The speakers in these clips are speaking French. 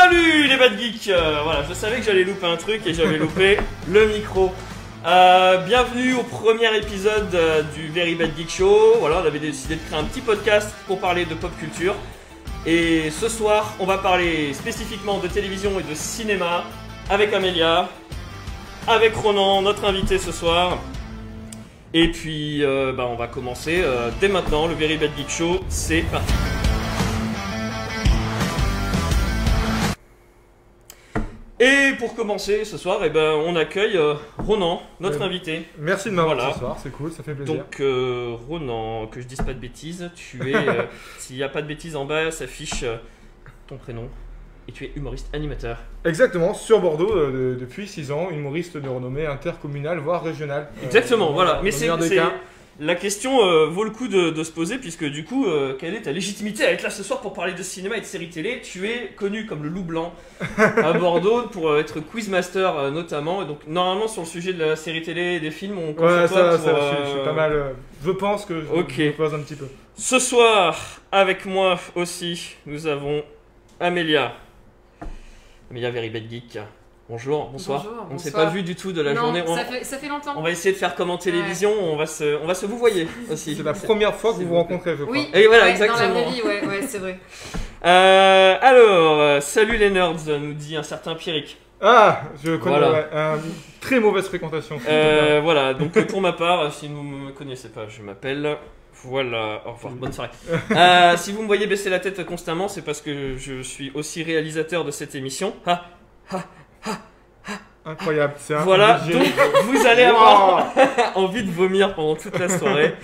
Salut les bad geeks Euh, Voilà, je savais que j'allais louper un truc et j'avais loupé le micro. Euh, bienvenue au premier épisode euh, du Very Bad Geek Show. Voilà, on avait décidé de créer un petit podcast pour parler de pop culture. Et ce soir, on va parler spécifiquement de télévision et de cinéma avec Amélia, avec Ronan, notre invité ce soir. Et puis, bah, on va commencer dès maintenant. Le Very Bad Geek Show, c'est parti. Et pour commencer ce soir, eh ben, on accueille euh, Ronan, notre Ouais. invité. Merci de m'avoir Voilà. ce soir, c'est cool, ça fait plaisir. Donc, euh, Ronan, que je dise pas de bêtises, tu es. euh, S'il n'y a pas de bêtises en bas, s'affiche euh, ton prénom. Et tu es humoriste animateur. Exactement, sur Bordeaux euh, de- depuis 6 ans, humoriste de renommée intercommunale, voire régionale. Euh, Exactement, voilà. Mais c'est. La question euh, vaut le coup de, de se poser, puisque du coup, euh, quelle est ta légitimité à être là ce soir pour parler de cinéma et de séries télé? Tu es connu comme le loup blanc à Bordeaux pour euh, être quizmaster euh, notamment. Et donc, normalement, sur le sujet de la série télé et des films, on compte Ouais, sur toi ça, pour, ça, je, suis- je suis pas mal. je pense que je, Ok. je me pose un petit peu. Ce soir, avec moi aussi, nous avons Amélia. Amélia Very Bad Geek. Bonjour, bonsoir. Bonjour, on ne s'est pas vu du tout de la non, journée. On, ça, fait, ça fait longtemps. on va essayer de faire comme en télévision, on va se, on va se vous voyer aussi. C'est la première fois que vous vous rencontrez, je crois. Oui, Et voilà, ouais, exactement. Dans la vraie vie, ouais, ouais, c'est vrai. Euh, alors, euh, salut les nerds, nous dit un certain Pierrick. Ah, je connais Voilà. ouais, très mauvaise fréquentation. Euh, voilà, donc pour ma part, si vous ne me connaissez pas, je m'appelle. Voilà, au revoir, bonne soirée. Euh, si vous me voyez baisser la tête constamment, c'est parce que je suis aussi réalisateur de cette émission. Ah, Incroyable, c'est voilà, donc vous allez avoir envie de vomir pendant toute la soirée.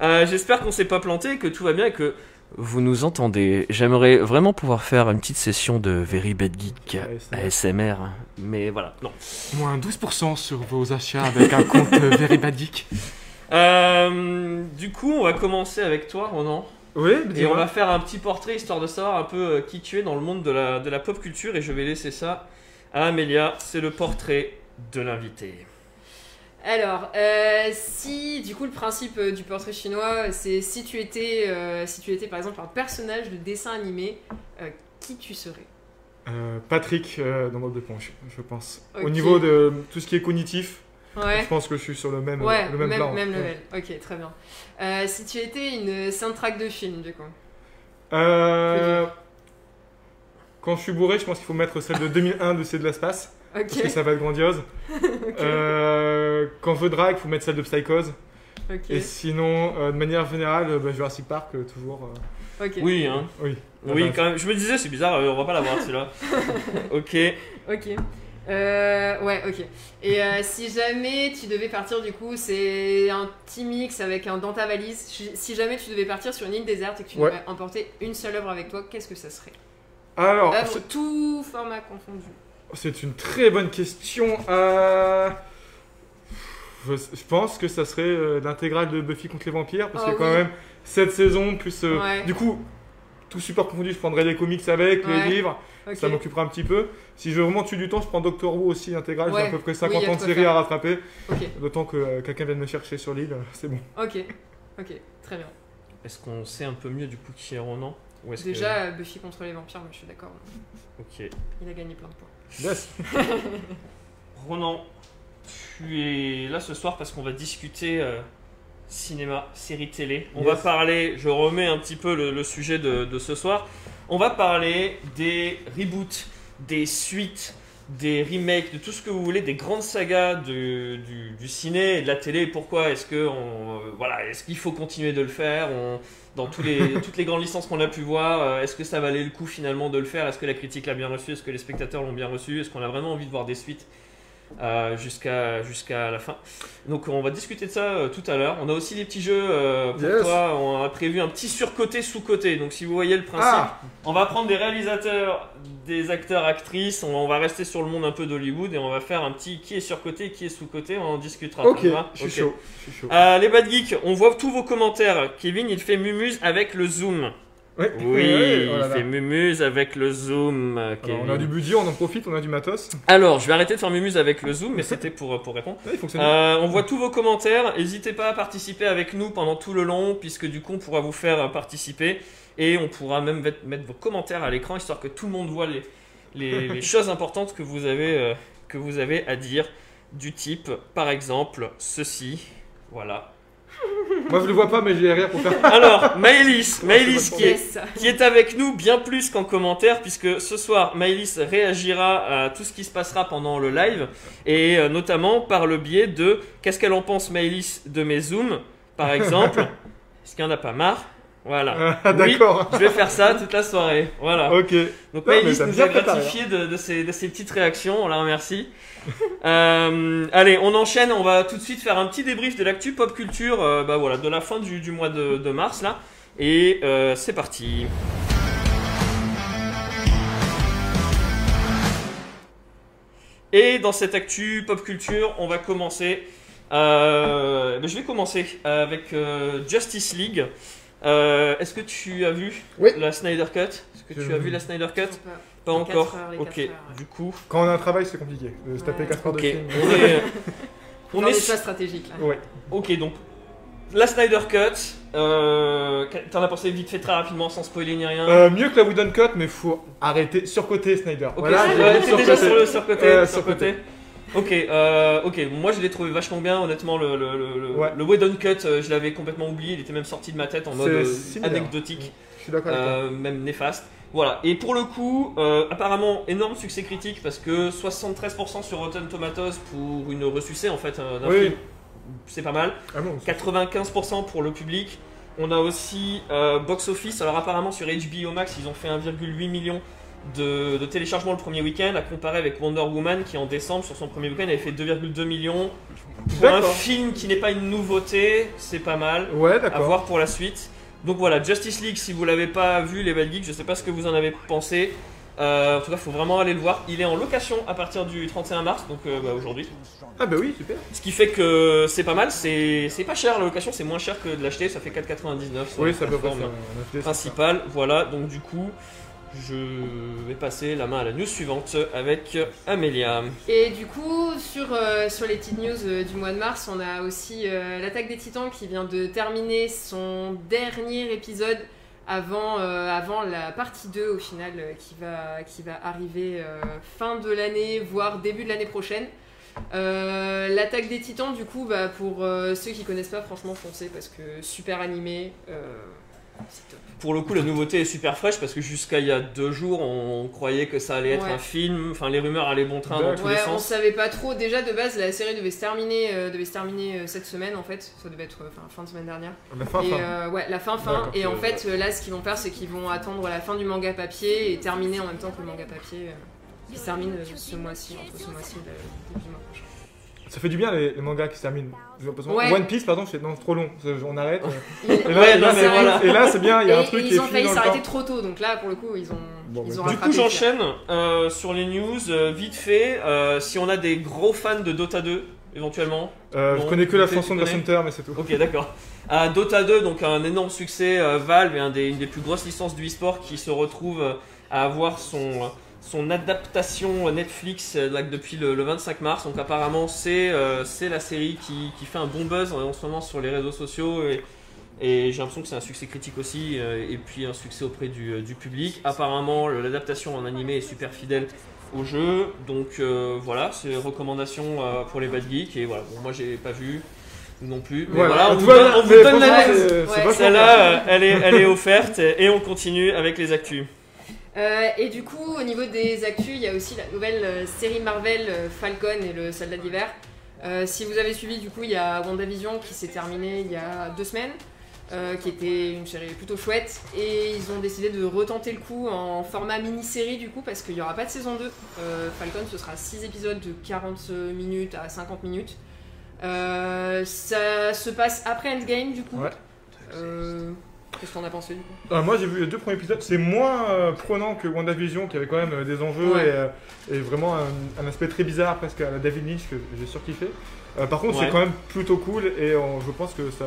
Euh, J'espère qu'on s'est pas planté, que tout va bien et que vous nous entendez. J'aimerais vraiment pouvoir faire une petite session de Very Bad Geek ASMR. ASMR, mais voilà, non. Moins 12% sur vos achats avec un compte Very Bad Geek. Euh, du coup, on va commencer avec toi, Ronan. Oui, Et on va faire un petit portrait histoire de savoir un peu euh, qui tu es dans le monde de la, de la pop culture. Et je vais laisser ça Amélia. C'est le portrait de l'invité. Alors, euh, si, du coup, le principe euh, du portrait chinois, c'est si tu étais, euh, si tu étais par exemple un personnage de dessin animé, euh, qui tu serais? Euh, Patrick euh, dans Bob d'éponge, je pense. Au niveau de tout ce qui est cognitif, Ouais. je pense que je suis sur le même, Ouais, le même, même, plan. même Ouais. level. Ok, très bien. Euh, si tu étais une soundtrack de film, du coup? Euh, Quand je suis bourré, je pense qu'il faut mettre celle de 2001 de C'est de l'espace, Ok. parce que ça va être grandiose. ok. Euh, quand je drague, il faut mettre celle de Psychose. Et sinon, euh, de manière générale, euh, bah, Jurassic Park, euh, toujours. euh. Oui, hein. oui. Oui, quand même. Je me disais, c'est bizarre, euh, on va pas l'avoir celui-là. ok. Ok. Euh, ouais, ok. Et euh, si jamais tu devais partir, du coup, c'est un petit mix avec un dans ta valise. Si- Si jamais tu devais partir sur une île déserte et que tu Ouais. devais emporter une seule œuvre avec toi, qu'est-ce que ça serait? Alors, Œuvre, tout format confondu. c'est une très bonne question. Euh, Je, pense que ça serait euh, l'intégrale de Buffy contre les vampires, parce Oh que quand oui. même, cette saison, plus. euh, Ouais. Du coup, tout super confondu, je prendrais les comics avec, Ouais. les livres. Ça m'occupera un petit peu. Si je veux vraiment tuer du temps, je prends Doctor Who aussi intégrale. Ouais. J'ai à peu près Oui, 50 y a ans de faire. à rattraper. D'autant que euh, quelqu'un vienne me chercher sur l'île, c'est bon. ok, ok, très bien. Est-ce qu'on sait un peu mieux du coup qui est Ronan? Ou est-ce que- Déjà, Buffy contre les vampires, moi je suis d'accord. Ok. Il a gagné plein de points. Yes. Ronan, tu es là ce soir parce qu'on va discuter euh, cinéma, série télé. On Yes. va parler, je remets un petit peu le, le sujet de, de ce soir. On va parler des reboots, des suites, des remakes, de tout ce que vous voulez, des grandes sagas de- du, du ciné et de la télé. Pourquoi est-ce que on, euh, voilà, est-ce qu'il faut continuer de le faire On- dans tous les, toutes les grandes licences qu'on a pu voir, euh, est-ce que ça valait le coup finalement de le faire? Est-ce que la critique l'a bien reçu? Est-ce que les spectateurs l'ont bien reçu? Est-ce qu'on a vraiment envie de voir des suites? Euh, jusqu'à jusqu'à la fin. Donc on va discuter de ça euh, tout à l'heure. On a aussi des petits jeux euh, pour Yes. toi. On a prévu un petit surcoté sous-côté. Donc si vous voyez le principe, Ah on va prendre des réalisateurs, des acteurs, actrices. On, on va rester sur le monde un peu d'Hollywood et on va faire un petit qui est surcoté, qui est sous-côté. On en discutera. Ok, je suis chaud. Je suis chaud. Les bad geeks, on voit tous vos commentaires. Kevin, il fait mumuse avec le zoom. Oui, oh là il fait mumuse avec le zoom. euh, Alors, on a du budget, on en profite, on a du matos. Alors, je vais arrêter de faire mumuse avec le zoom, mais c'était pour, pour répondre. Ouais, il fonctionne. Euh, on voit tous vos commentaires. N'hésitez pas à participer avec nous pendant tout le long, puisque du coup, on pourra vous faire euh, participer. Et on pourra même mettre mettre vos commentaires à l'écran, histoire que tout le monde voit les, les, les choses importantes que vous avez euh, que vous avez à dire du type par exemple ceci. Voilà. Moi je le vois pas, mais j'ai rire pour faire. Alors, Maëlys, Maëlys qui est qui est avec nous bien plus qu'en commentaire, puisque ce soir, Maëlys réagira à tout ce qui se passera pendant le live, et euh, notamment par le biais de qu'est-ce qu'elle en pense, Maëlys, de mes zooms, par exemple? Est-ce qu'il n'y en a pas marre? Voilà. Ah, Oui, D'accord. je vais faire ça toute la soirée. Voilà. Ok. Donc Non, Maëlys nous a gratifié de, de ces, de ces petites réactions, on la remercie. Euh, allez, on enchaîne, on va tout de suite faire un petit débrief de l'actu pop culture euh, bah voilà, de la fin du, du mois de, de mars là. Et euh, c'est parti. Et dans cette actu pop culture, on va commencer. ben, je vais commencer avec Justice League. Euh, Est-ce que tu as vu Oui. la Snyder Cut? Est-ce que Je- tu as vu la Snyder Cut? Pas Les encore. heures, les ok. heures, ouais. Du coup, Quand on a un travail, c'est compliqué. De se taper Ouais. 4 heures ok. de film. On est, on est sur- pas stratégique là. Ouais. Ok, donc la Snyder Cut. Euh, T'en as pensé vite fait très rapidement sans spoiler ni rien? Euh, mieux que la Wooden Cut, mais faut arrêter. Surcoté Snyder. Ok, voilà, ouais, déjà sur le surcoté. Euh, surcoté. Ok, euh, ok. Moi, je l'ai trouvé vachement bien. Honnêtement, le le le, le, Ouais. le Whedon Cut, euh, je l'avais complètement oublié. Il était même sorti de ma tête en mode euh, anecdotique, Je suis euh, même néfaste. Voilà. Et pour le coup, apparemment énorme succès critique parce que 73% sur Rotten Tomatoes pour une ressucée en fait d'un Oui. film, c'est pas mal. Ah bon, 95% pour le public. On a aussi Box Office. Alors apparemment sur HBO Max, ils ont fait 1,8 million de, de téléchargements le premier week-end, à comparer avec Wonder Woman qui en décembre sur son premier week-end avait fait 2,2 millions. Pour un film qui n'est pas une nouveauté, c'est pas mal. Ouais, À voir pour la suite. Donc voilà, Justice League, si vous l'avez pas vu, les Bad Geeks, je sais pas ce que vous en avez pensé. Euh, en tout cas, faut vraiment aller le voir. Il est en location à partir du 31 mars, donc euh, bah, aujourd'hui. Ah bah oui, super. Ce qui fait que c'est pas mal, c'est pas cher la location, c'est moins cher que de l'acheter, ça fait 4,99 sur Oui, ça peut pas plateforme faire. principale. Voilà, donc du coup, je vais passer la main à la news suivante avec Amélia. Et du coup, sur, euh, sur les petites news euh, du mois de mars, on a aussi euh, l'attaque des titans qui vient de terminer son dernier épisode avant, avant la partie 2 au final qui, va, qui va arriver fin de l'année, voire début de l'année prochaine. L'attaque des titans, du coup, bah, pour ceux qui connaissent pas, franchement, foncez parce que super animé. Pour le coup, la nouveauté est super fraîche parce que jusqu'à il y a deux jours, on croyait que ça allait être Ouais. un film, enfin les rumeurs allaient bon train dans tous Ouais, les on sens. savait pas trop. Déjà de base, la série devait se terminer, euh, devait se terminer euh, cette semaine en fait. Ça devait être euh, fin de semaine dernière. La fin, et fin. euh, ouais, la fin fin. D'accord, Et en fait, euh, là, ce qu'ils vont faire, c'est qu'ils vont attendre la fin du manga papier et terminer en même temps que le manga papier, euh, qui se termine euh, ce mois-ci, entre ce mois-ci et le début mois prochain. Ça fait du bien les, les mangas qui se terminent. Ouais. One Piece, pardon, c'est trop long. On arrête. Et là, Ouais, et là, non, c'est- mais voilà. et là, c'est bien, il y a un et- truc et qui est ils ont failli s'arrêter trop tôt, donc là, pour le coup, ils ont, Bon, ils ont Du coup, j'enchaîne euh, sur les news euh, vite fait. euh, si on a des gros fans de Dota 2, éventuellement. Euh, Bon, je connais que la chanson de Center, mais c'est tout. Ok, d'accord. Dota 2, donc un énorme succès, euh, Valve est un des, une des plus grosses licences du e-sport qui se retrouve à avoir son, son adaptation Netflix euh, là, depuis le, le 25 mars. Donc apparemment, c'est euh, c'est la série qui, qui fait un bon buzz en, en ce moment sur les réseaux sociaux. Et, et j'ai l'impression que c'est un succès critique aussi, euh, et puis un succès auprès du, du public. Apparemment, l'adaptation en animé est super fidèle au jeu. Donc euh, voilà, c'est recommandation euh, pour les bad geeks. Et voilà, bon, moi j'ai pas vu non plus. Mais Voilà, voilà, on vous va donne, on vous donne la. Celle-là, elle est, elle est offerte et on continue avec les actus. Euh, et du coup, au niveau des actus, il y a aussi la nouvelle euh, série Marvel euh, Falcon et le Soldat d'hiver. Euh, si vous avez suivi, du coup, il y a WandaVision qui s'est terminée il y a deux semaines, euh, qui était une série plutôt chouette. Et ils ont décidé de retenter le coup en format mini-série, du coup, parce qu'il n'y aura pas de saison 2. Euh, Falcon, ce sera 6 épisodes de 40 minutes à 50 minutes. Ça se passe après Endgame, du coup. Ouais. Qu'est-ce qu'on a pensé, du coup? Euh, moi j'ai vu les deux premiers épisodes, c'est moins euh, prenant que WandaVision qui avait quand même euh, des enjeux Ouais. et, euh, et vraiment un, un aspect très bizarre presque à la David Lynch que j'ai surkiffé. Euh, par contre Ouais. c'est quand même plutôt cool et on- je pense que ça...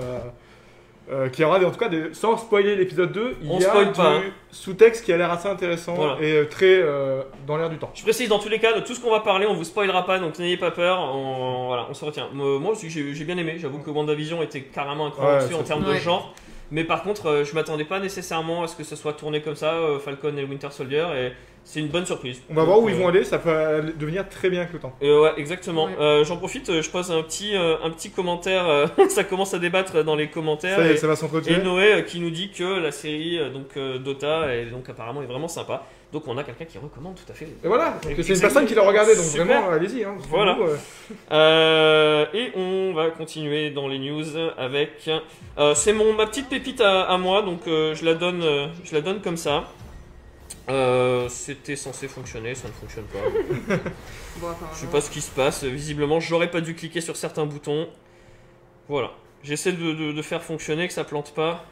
Euh, qu'il y aura des- en tout cas des, sans spoiler l'épisode 2, il On y a spoil du pas, hein. sous-texte qui a l'air assez intéressant Voilà. et euh, très euh, dans l'air du temps. Je précise dans tous les cas, de tout ce qu'on va parler, on vous spoilera pas, donc n'ayez pas peur. On, voilà, on se retient. Moi moi aussi, j'ai j'ai bien aimé. J'avoue que WandaVision était carrément cran Ouais, en termes de genre. Mais par contre, euh, je m'attendais pas nécessairement à ce que ce soit tourné comme ça, euh, Falcon et Winter Soldier, et c'est une bonne surprise. On va voir où ils euh, vont aller, ça peut aller- devenir très bien avec le temps. euh, ouais, exactement. Ouais. Euh, J'en profite, euh, je pose un petit, euh, un petit commentaire. euh, ça commence à débattre dans les commentaires. Ça y et- est, ça va et s'entretuer. Noé euh, qui nous dit que la série euh, donc euh, Dota est donc apparemment est vraiment sympa. Donc on a quelqu'un qui recommande tout à fait. Et voilà, que c'est une personne qui l'a regardé, donc Super. vraiment, allez-y. Hein, Voilà. Euh, Euh, et on va continuer dans les news avec. euh, c'est mon ma petite pépite à, à moi, donc euh, je la donne, euh, je la donne comme ça. Euh, C'était censé fonctionner, ça ne fonctionne pas. Bon, apparemment. Je sais pas ce qui se passe. Visiblement, j'aurais pas dû cliquer sur certains boutons. Voilà. J'essaie de, de- de faire fonctionner, que ça plante pas.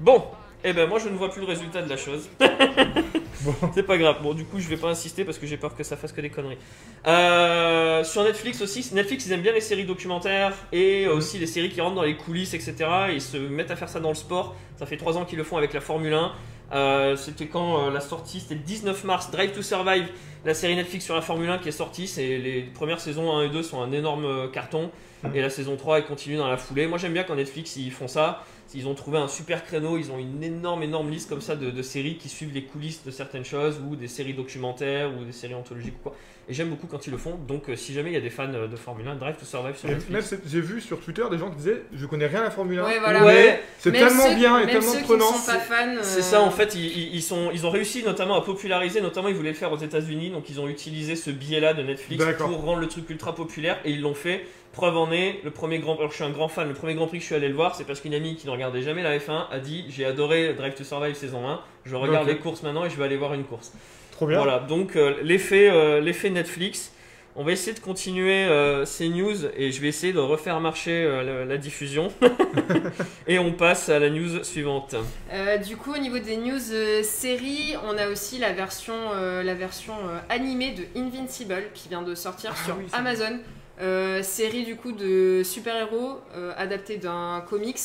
Bon. Eh ben moi je ne vois plus le résultat de la chose. C'est pas grave. Bon du coup je vais pas insister parce que j'ai peur que ça fasse que des conneries. Euh, sur Netflix aussi, Netflix ils aiment bien les séries documentaires et aussi les séries qui rentrent dans les coulisses etc. Ils se mettent à faire ça dans le sport. Ça fait 3 ans qu'ils le font avec la Formule 1. Euh, C'était quand euh, la sortie? C'était le 19 mars. Drive to Survive, la série Netflix sur la Formule 1 qui est sortie. C'est les premières saisons 1 et 2 sont un énorme carton et la saison 3 elle continue dans la foulée. Moi j'aime bien quand Netflix ils font ça. Ils ont trouvé un super créneau, ils ont une énorme énorme liste comme ça de, de séries qui suivent les coulisses de certaines choses ou des séries documentaires ou des séries anthologiques ou quoi. Et j'aime beaucoup quand ils le font. Donc euh, si jamais il y a des fans euh, de Formule 1, Drive to Survive sur et même, Netflix. c'est- j'ai vu sur Twitter des gens qui disaient Je connais rien à la Formule 1. Ouais, voilà. Ouais, C'est Même tellement ceux- bien et même tellement ceux prenant. qui ne sont pas fans. C'est euh, ça en fait, ils, ils- ils sont, ils ont réussi notamment à populariser, notamment ils voulaient le faire aux États-Unis, donc ils ont utilisé ce biais-là de Netflix pour rendre le truc ultra populaire et ils l'ont fait. Preuve en est, le premier grand, alors je suis un grand fan, le premier Grand Prix que je suis allé le voir, c'est parce qu'une amie qui ne regardait jamais la F1 a dit j'ai adoré Drive to Survive saison 1, je regarde les courses maintenant et je vais aller voir une course. Trop bien. Voilà, donc euh, l'effet, euh, l'effet Netflix. On va essayer de continuer euh, ces news et je vais essayer de refaire marcher euh, la, la diffusion. et on passe à la news suivante. Euh, du coup, au niveau des news euh, séries, on a aussi la version, euh, la version euh, animée de Invincible qui vient de sortir Ah sur oui, Amazon. Euh, série du coup de super-héros euh, adaptée d'un comics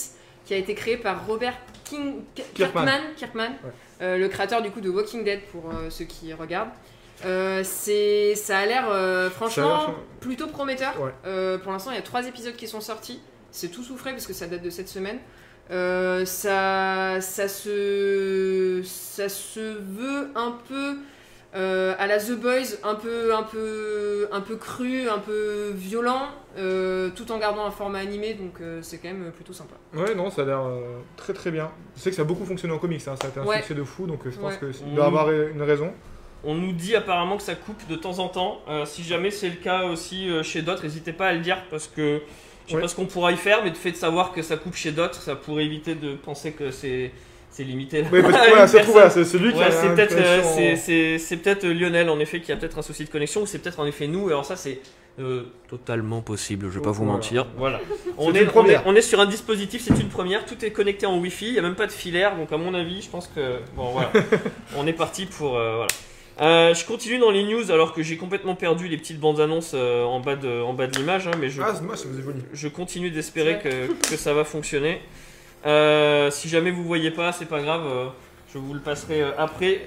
qui a été créé par Robert King... Kirkman. Kirkman, Kirkman, Ouais. euh, le créateur du coup de Walking Dead pour ceux qui regardent. C'est, ça a l'air franchement a plutôt prometteur. Ouais. Pour l'instant, il y a trois épisodes qui sont sortis. C'est tout sous frais parce que ça date de cette semaine. Ça, ça, se, ça se veut un peu euh, à la The Boys, un peu, un peu, un peu cru, un peu violent, euh, tout en gardant un format animé, donc euh, c'est quand même plutôt sympa. Ouais, non, ça a l'air euh, très très bien. Je sais que ça a beaucoup fonctionné en comics, hein, ça a été un Ouais. succès de fou, donc euh, je pense Ouais. qu'il doit avoir une raison. On nous dit apparemment que ça coupe de temps en temps. Euh, si jamais c'est le cas aussi euh, chez d'autres, n'hésitez pas à le dire parce que je sais Ouais. pas ce qu'on pourra y faire, mais le fait de savoir que ça coupe chez d'autres, ça pourrait éviter de penser que c'est c'est limité. voilà, c'est celui qui Ouais, a c'est peut-être euh, connexion c'est- en- c'est- c'est peut-être Lionel en effet qui a peut-être un souci de connexion ou c'est peut-être en effet nous. Alors ça c'est euh, totalement possible, je vais pas vous Voilà. mentir. Voilà. On C'est est, une on, est, première. on est sur un dispositif, c'est une première, tout est connecté en Wi-Fi, il n'y a même pas de filaire, donc à mon avis, je pense que bon voilà, on est parti pour euh, voilà. Euh, je continue dans les news alors que j'ai complètement perdu les petites bandes annonces euh, en bas de en bas de l'image, hein, mais je, Ah, c'est dommage, ça je continue d'espérer que, que ça va fonctionner. Euh, si jamais vous voyez pas, c'est pas grave, euh, je vous le passerai euh, après.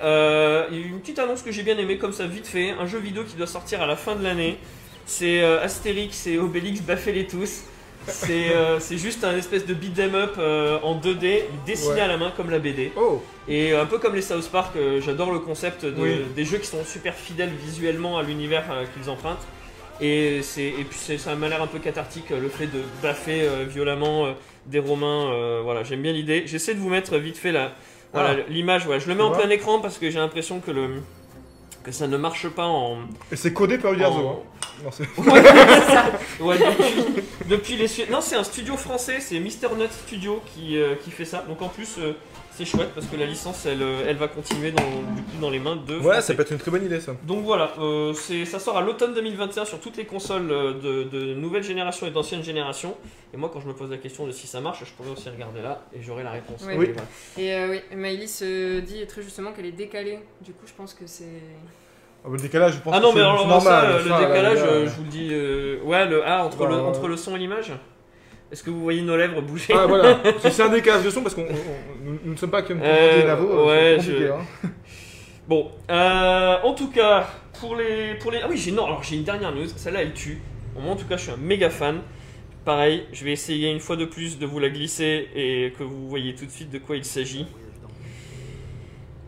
Il y a eu une petite annonce que j'ai bien aimée, comme ça, vite fait. Un jeu vidéo qui doit sortir à la fin de l'année. C'est Astérix et Obélix, baffez-les tous. C'est juste un espèce de beat'em up en 2D, dessiné Ouais. à la main comme la BD. Oh Et un peu comme les South Park, j'adore le concept de- Oui. des jeux qui sont super fidèles visuellement à l'univers qu'ils empruntent. Et, et puis ça m'a l'air un peu cathartique le fait de baffer violemment des Romains. euh, voilà, j'aime bien l'idée. J'essaie de vous mettre vite fait la, voilà, Ah. l'image. Je le mets en plein écran parce que j'ai l'impression que, le, que ça ne marche pas en. Et c'est codé par Uderzo. en- Hein. Non, c'est- Ouais, ça. Ouais, depuis, depuis les Non, c'est un studio français, c'est Mister Nut Studio qui, euh, qui fait ça. Donc en plus, euh, c'est chouette parce que la licence, elle, euh, elle va continuer dans, du coup, dans les mains de. Ouais, Français. ça peut être une très bonne idée ça. Donc voilà, euh, c'est- ça sort à l'automne 2021 sur toutes les consoles de, de nouvelle génération et d'ancienne génération. Et moi, quand je me pose la question de si ça marche, je pourrais aussi regarder là et j'aurai la réponse. Ouais. Oui. Voilà. Et euh, oui, Maëlys dit très justement qu'elle est décalée. Du coup, je pense que c'est. Ah, le décalage, je pense Ah que non, c'est mais alors normal. ça, ça, le décalage, là, euh, je vous le dis. euh, ouais, le A entre, le, entre le son et l'image. Est-ce que vous voyez nos lèvres bouger? Ah voilà, c'est un décalage de son, parce qu'on on- on- nous- ne sommes pas comme Euh, Navo, ouais, je- hein. Bon, euh, en tout cas, pour les, pour les, ah oui, j'ai non, alors j'ai une dernière news. Celle-là, elle tue. Moi, en tout cas, je suis un méga fan. Pareil, je vais essayer une fois de plus de vous la glisser et que vous voyez tout de suite de quoi il s'agit.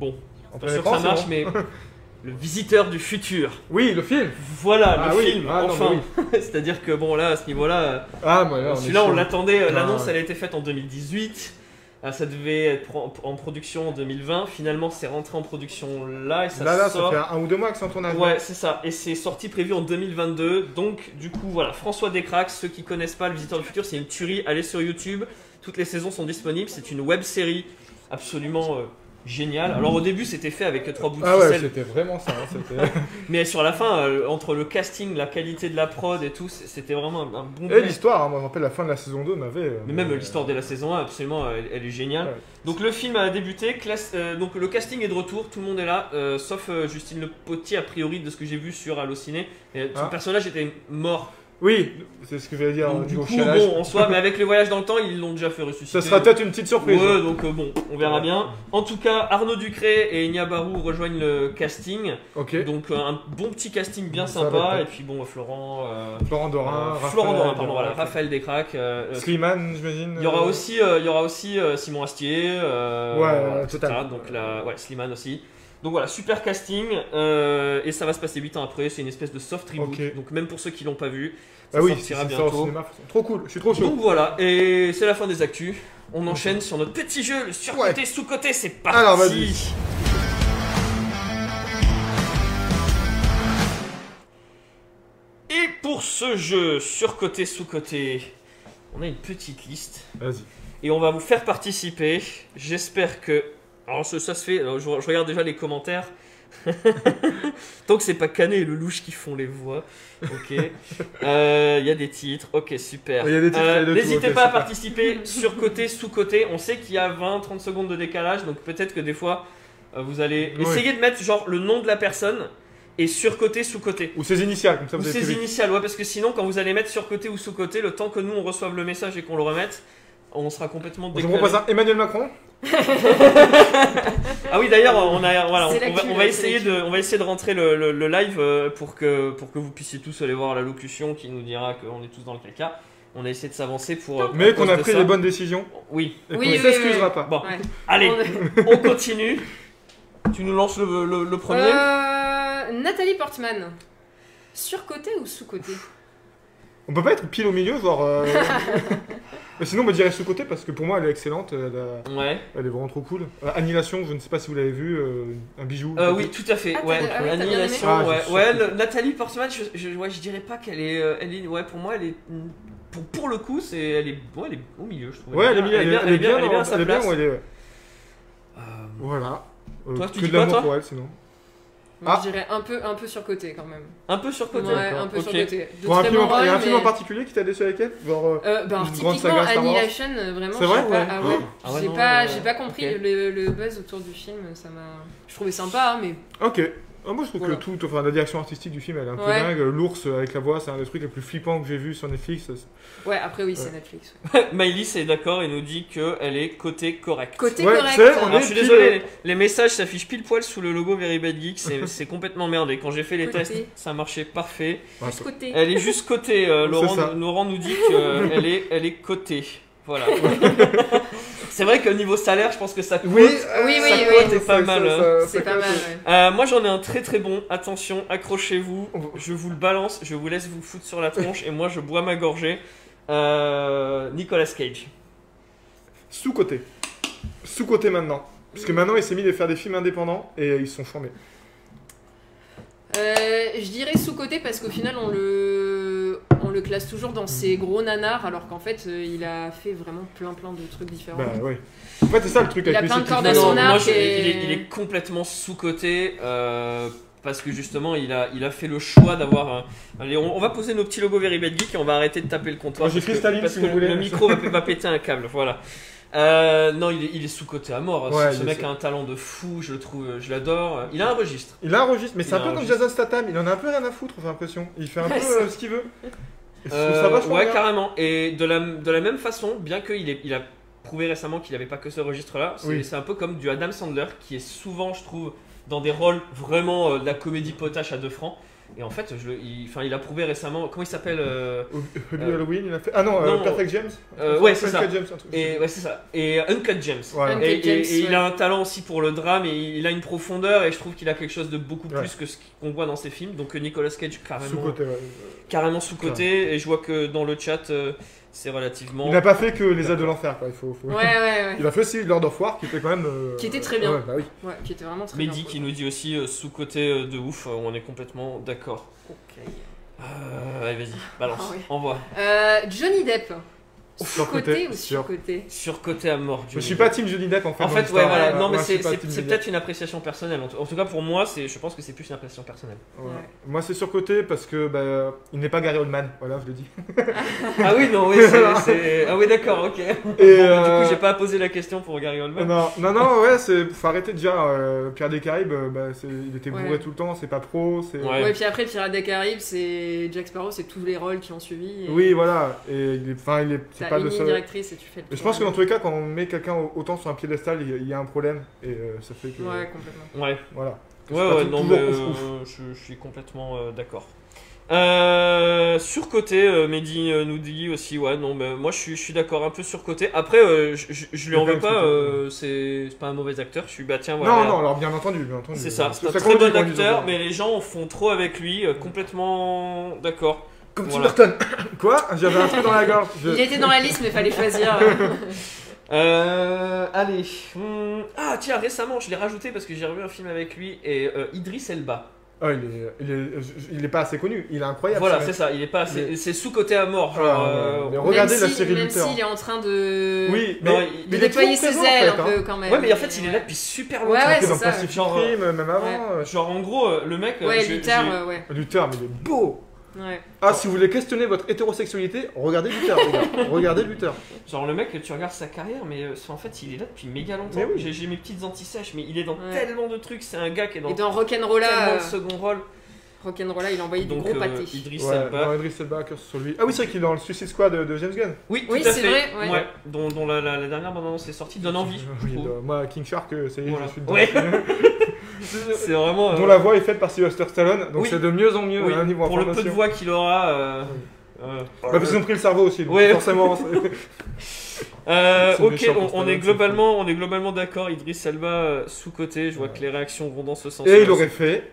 Bon, pas sûr que ça marche, mais le visiteur du futur. Oui, le film. Voilà, Ah le oui, film, ah enfin. C'est-à-dire que bon, là, à ce niveau-là, Ah, celui-là, on l'attendait. euh, Ah, L'annonce, elle a été faite en 2018. Ah, Ça devait être en, production en 2020. Finalement, c'est rentré en production là et ça Là, là, ça fait un ou deux mois que c'est en tournage. Ouais, c'est ça. Et c'est sorti prévu en 2022. Donc, du coup, voilà. François Descraques, ceux qui connaissent pas Le Visiteur du Futur, c'est une tuerie. Allez sur YouTube. Toutes les saisons sont disponibles. C'est une web série absolument euh, géniale. Alors, au début, c'était fait avec trois bouts de Ah ouais, c'était vraiment ça. hein, mais sur la fin, euh, entre le casting, la qualité de la prod et tout, c'était vraiment un, un bon Et l'histoire, hein, moi je me rappelle la fin de la saison 2 m'avait. euh, Mais même euh, l'histoire de la saison 1, absolument, elle, elle est géniale. Ouais. Donc le film a débuté, classe- euh, donc le casting est de retour, tout le monde est là, euh, sauf Justine Le Potier, a priori, de ce que j'ai vu sur Allociné. Son Ah. personnage était mort. Oui, c'est ce que je vais dire Donc, du coup, chialage. bon, en soi, mais avec les voyages dans le temps, ils l'ont déjà fait ressusciter. Ça sera peut-être une petite surprise. Ouais, donc euh, bon, on verra bien. En tout cas, Arnaud Ducré et Enya Barou rejoignent le casting. Ok. Donc euh, un bon petit casting bien Ça sympa. Et puis bon, Florent. euh, Florent Dorin, Florent Dorin, pardon, voilà, Raphaël. Descraques. Slimane, j'imagine. Il y aura aussi, il y aura aussi Simon Astier. Ouais, etc. total. Donc là, ouais, Slimane aussi. Donc voilà, super casting. euh, et ça va se passer 8 ans après. C'est une espèce de soft reboot. Donc même pour ceux qui l'ont pas vu, ça Ah oui, sortira c'est ça au bientôt. cinéma. Trop cool, je suis trop chaud. Donc voilà, et c'est la fin des actus. On enchaîne sur notre petit jeu, le surcoté, sous-côté, c'est parti Alors, vas-y. Et pour ce jeu, surcoté, sous-côté, on a une petite liste. Vas-y. et on va vous faire participer. J'espère que. Alors, ça, ça se fait. je, je regarde déjà les commentaires. Tant que c'est pas Canet et le louche qui font les voix. Ok. Euh, Il y a des titres. Ok, super. Il y a des titres, Euh, N'hésitez pas à participer sur côté, sous côté. On sait qu'il y a 20-30 secondes de décalage. Donc peut-être que des fois, euh, vous allez Oui. essayer de mettre genre le nom de la personne et sur côté, sous côté. Ou ses initiales, comme ça Ou vous avez ses initiales, ouais, parce que sinon, quand vous allez mettre sur côté ou sous côté, le temps que nous on reçoive le message et qu'on le remette, on sera complètement Je vous décalé. propose un Emmanuel Macron. Ah oui, d'ailleurs, on a, voilà, on, C'est on va, on essayer de, on va essayer de rentrer le, le- le live euh, pour que, pour que vous puissiez tous aller voir la locution qui nous dira qu'on est tous dans le caca. On a essayé de s'avancer pour. Mais qu'on a pris ça. les bonnes décisions. Oui. Et Oui, qu'on oui, ne s'excusera oui, pas. Bon, Ouais. allez, On- on continue. Tu nous lances le, le- le premier. Euh, Nathalie Portman. Surcoté ou sous-côté On peut pas être pile au milieu, genre. euh, Mais sinon, on me dirait sous-côté parce que pour moi, elle est excellente. Elle, a- Ouais. elle est vraiment trop cool. Euh, Annihilation, je ne sais pas si vous l'avez vu, euh, un bijou. Euh, oui, tout à fait. Ah, t'as- ouais. ah oui, t'as bien Annihilation, aimé Ah, ouais. le- Nathalie Portman, je, je, ouais, je dirais pas qu'elle est, euh, elle est. Ouais, pour moi, elle est. mm, Pour, pour le coup, c'est, elle est, ouais, elle est au milieu, je trouve. Ouais, elle est, bien, elle est bien, elle est bien, elle est bien à sa elle est bien place. où elle est. Euh, Voilà. Euh, Toi, tu que dis de quoi, l'amour toi pour elle, sinon. Ah. Je dirais un peu, un peu surcoté quand même. un peu surcoté. Ouais, un peu Ok. surcoté. De Pour un très film, en- il y a un film en mais- particulier qui t'a déçu avec elle Genre, euh, alors, Une grande typiquement, saga Star Wars. Annihilation, euh, vraiment, C'est vrai pas. Ah ouais. Ah ouais, j'ai non, pas, ouais, j'ai pas compris ok. le, le buzz autour du film, ça m'a. Je trouvais sympa, hein, mais Ok. Ah, moi je trouve Voilà. que tout, enfin la direction artistique du film elle est un peu Ouais. dingue. L'ours avec la voix, c'est un des trucs les plus flippants que j'ai vu sur Netflix. ouais, après oui, c'est Ouais. Netflix. Maïlis est d'accord et nous dit qu'elle est côté correct. Côté Ouais, correct. c'est- on Alors, est je suis désolé, les, les messages s'affichent pile poil sous le logo Very Bad Geek, c'est, c'est complètement merdé. Quand j'ai fait les Côté. tests, ça marchait parfait. Juste côté. Elle est juste côté. euh, Laurent. Laurent nous dit qu'elle est, elle est cotée. Voilà. C'est vrai qu'au niveau salaire, je pense que ça coûte. Oui, Oui, euh, oui, ça pas mal, hein. C'est pas ouais. Euh, moi j'en ai un très très bon. Attention, accrochez-vous. Je vous le balance. Je vous laisse vous foutre sur la tronche et moi je bois ma gorgée. Euh, Nicolas Cage. Sous-côté. Sous-côté maintenant. Parce que maintenant il s'est mis à faire des films indépendants et ils sont formés. Euh, je dirais sous-côté parce qu'au final, on le, on le classe toujours dans ses gros nanars, alors qu'en fait, euh, il a fait vraiment plein plein de trucs différents. Bah ouais. En fait, c'est ça le truc Il avec a plein de cordes à son Non, arc moi, je- et- il, est, il est complètement sous-coté. euh, parce que justement, il a, il a fait le choix d'avoir un. Allez, on, on va poser nos petits logos Very Bad Geek et on va arrêter de taper le comptoir. Moi, j'ai parce que- Cristaline, parce si que vous voulez. le micro va, va péter un câble. Voilà. Euh, non, il est, il est sous-coté à mort. Ouais, ce mec a un talent de fou, je le trouve, je l'adore. Il a un registre. Il a un registre, mais c'est un a peu un comme. Jason Statham, il en a un peu rien à foutre, j'ai l'impression. Il fait un Ouais, peu euh, ce qu'il veut. Trouve Euh, ça vachement ouais, bien. carrément. Et de la, de la même façon, bien qu'il il a prouvé récemment qu'il n'avait pas que ce registre-là, c'est Oui. un peu comme du Adam Sandler, qui est souvent, je trouve, dans des rôles vraiment euh, de la comédie potache à deux francs. Et en fait, je le- il, enfin, il a prouvé récemment. Comment il s'appelle euh, Hubby Euh, Halloween, il a fait. Ah non, euh, non, Perfect James euh, Ouais, c'est ça. James, un truc. Et ouais, c'est ça. Et Uncut James. Voilà. Uncut Et, et- James, et il ouais. a un talent aussi pour le drame et il a une profondeur et je trouve qu'il a quelque chose de beaucoup Ouais. plus que ce qu'on voit dans ses films. Donc Nicolas Cage carrément Sous-côté, ouais. carrément sous côté et je vois que dans le chat euh, c'est relativement. Il n'a pas fait que les aides de l'enfer, quoi. Il, faut, faut- Ouais, ouais, ouais. il a fait aussi Lord of War, qui était quand même. euh, Qui était très bien. Ouais, bah oui. Ouais, qui était vraiment très Mehdi bien. qui nous dit aussi euh, sous côté de ouf, euh, on est complètement d'accord. Ok. Euh, allez vas-y, balance, Ah oui. envoie. Euh, Johnny Depp. Surcoté, ou sur- sur-côté Sur côté à mort. Je suis pas Team Johnny Depp en fait. En fait, ouais, voilà. Euh, Non, mais c'est peut-être une appréciation personnelle. En tout- En tout cas, pour moi, c'est, je pense que c'est plus une appréciation personnelle. Ouais. Ouais. Moi, c'est surcoté parce que bah, il n'est pas Gary Oldman. Voilà, je le dis. Ah oui, non, oui, c'est, Ah oui, d'accord, ok. Et Bon, euh, Du coup, j'ai pas posé la question pour Gary Oldman. Non, non, non, ouais, c'est faut arrêter déjà. euh, Pierre des Caraïbes, euh, bah, il était bourré Ouais. tout le temps, c'est pas pro. c'est Ouais. Ouais, puis après, Pirates des Caraïbes, c'est Jack Sparrow, c'est tous les rôles qui ont suivi. et Oui, voilà. Et il est, enfin, il est, c'est T'as pas une le ligne seul. directrice et tu fais le Mais je pense que dans tous les cas, quand on met quelqu'un au- autant sur un piédestal, il y a- il y a un problème. Et euh, ça fait que. Ouais, complètement. Ouais, Voilà. ouais, ouais, non, mais ouf, euh, je, je suis complètement euh, d'accord. Euh, surcoté, euh, Mehdi euh, nous dit aussi, ouais, non, mais moi je suis, je suis d'accord, un peu surcoté. Après, euh, je, je, je lui en veux pas, ce euh, c'est pas un mauvais acteur. Je suis, bah tiens, voilà. Non, non, alors bien entendu, bien entendu. C'est ça, c'est un ça très bon acteur, mais les gens font trop avec lui, euh, complètement d'accord. Comme Tim Voilà. Burton. Quoi? J'avais un truc dans la gorge. Je- Il était dans la liste, mais fallait choisir. Euh, allez. Hmm, Ah, tiens, récemment, je l'ai rajouté parce que j'ai revu un film avec lui et euh, Idris Elba. Ah, il est, il, est, il est pas assez connu. Il est incroyable. Voilà, ce c'est ça, il est pas assez. Mais- C'est sous-côté à mort. Ah, Genre, ouais, euh, mais Regardez même la si- série Même s'il est en train de. Oui, Non, mais, il- de il est déployer ses présent, en ailes fait, un hein. peu quand même. Ouais, mais en fait, il est là depuis super longtemps. Ouais, ouais, c'est dans ça. Genre, même avant. euh, Genre, en gros, euh, le mec. euh, Ouais, Luther, euh, ouais. Luther, mais il est beau. Ouais. Ah, si vous voulez questionner votre hétérosexualité, regardez Luther, les gars. Regardez Luther. Genre, le mec, tu regardes sa carrière, mais euh, en fait, il est là depuis méga longtemps. Mais oui. J'ai mes petites antisèches, mais il est dans Ouais. tellement de trucs. C'est un gars qui est dans Et dans tellement Rock'n'Rolla, de second rôle. Rock'n'Rolla, il a envoyé du Donc, gros euh, pâté. Idris Ouais, Elba. dans Idris Elba, curse sur lui. Ah oui, c'est vrai qu'il est dans le Suicide Squad de, de James Gunn. Oui, Oui, c'est vrai, ouais. dont, dont la, la- la dernière bande-annonce est sortie, donne envie. Oui, dans- moi, King Shark, euh, ça y est, Voilà. je suis dedans. Ouais. C'est vraiment. euh, Dont la voix est faite par Sylvester Stallone, donc Oui. c'est de mieux en mieux oui, hein, niveau pour le peu de voix qu'il aura. euh, euh, Bah, parce qu'ils ont pris le cerveau aussi, donc Ouais. forcément. euh, ok, méchant on, est globalement, on est globalement d'accord. Idriss Elba euh, sous côté. Je vois Ouais. que les réactions vont dans ce sens. Et il aurait fait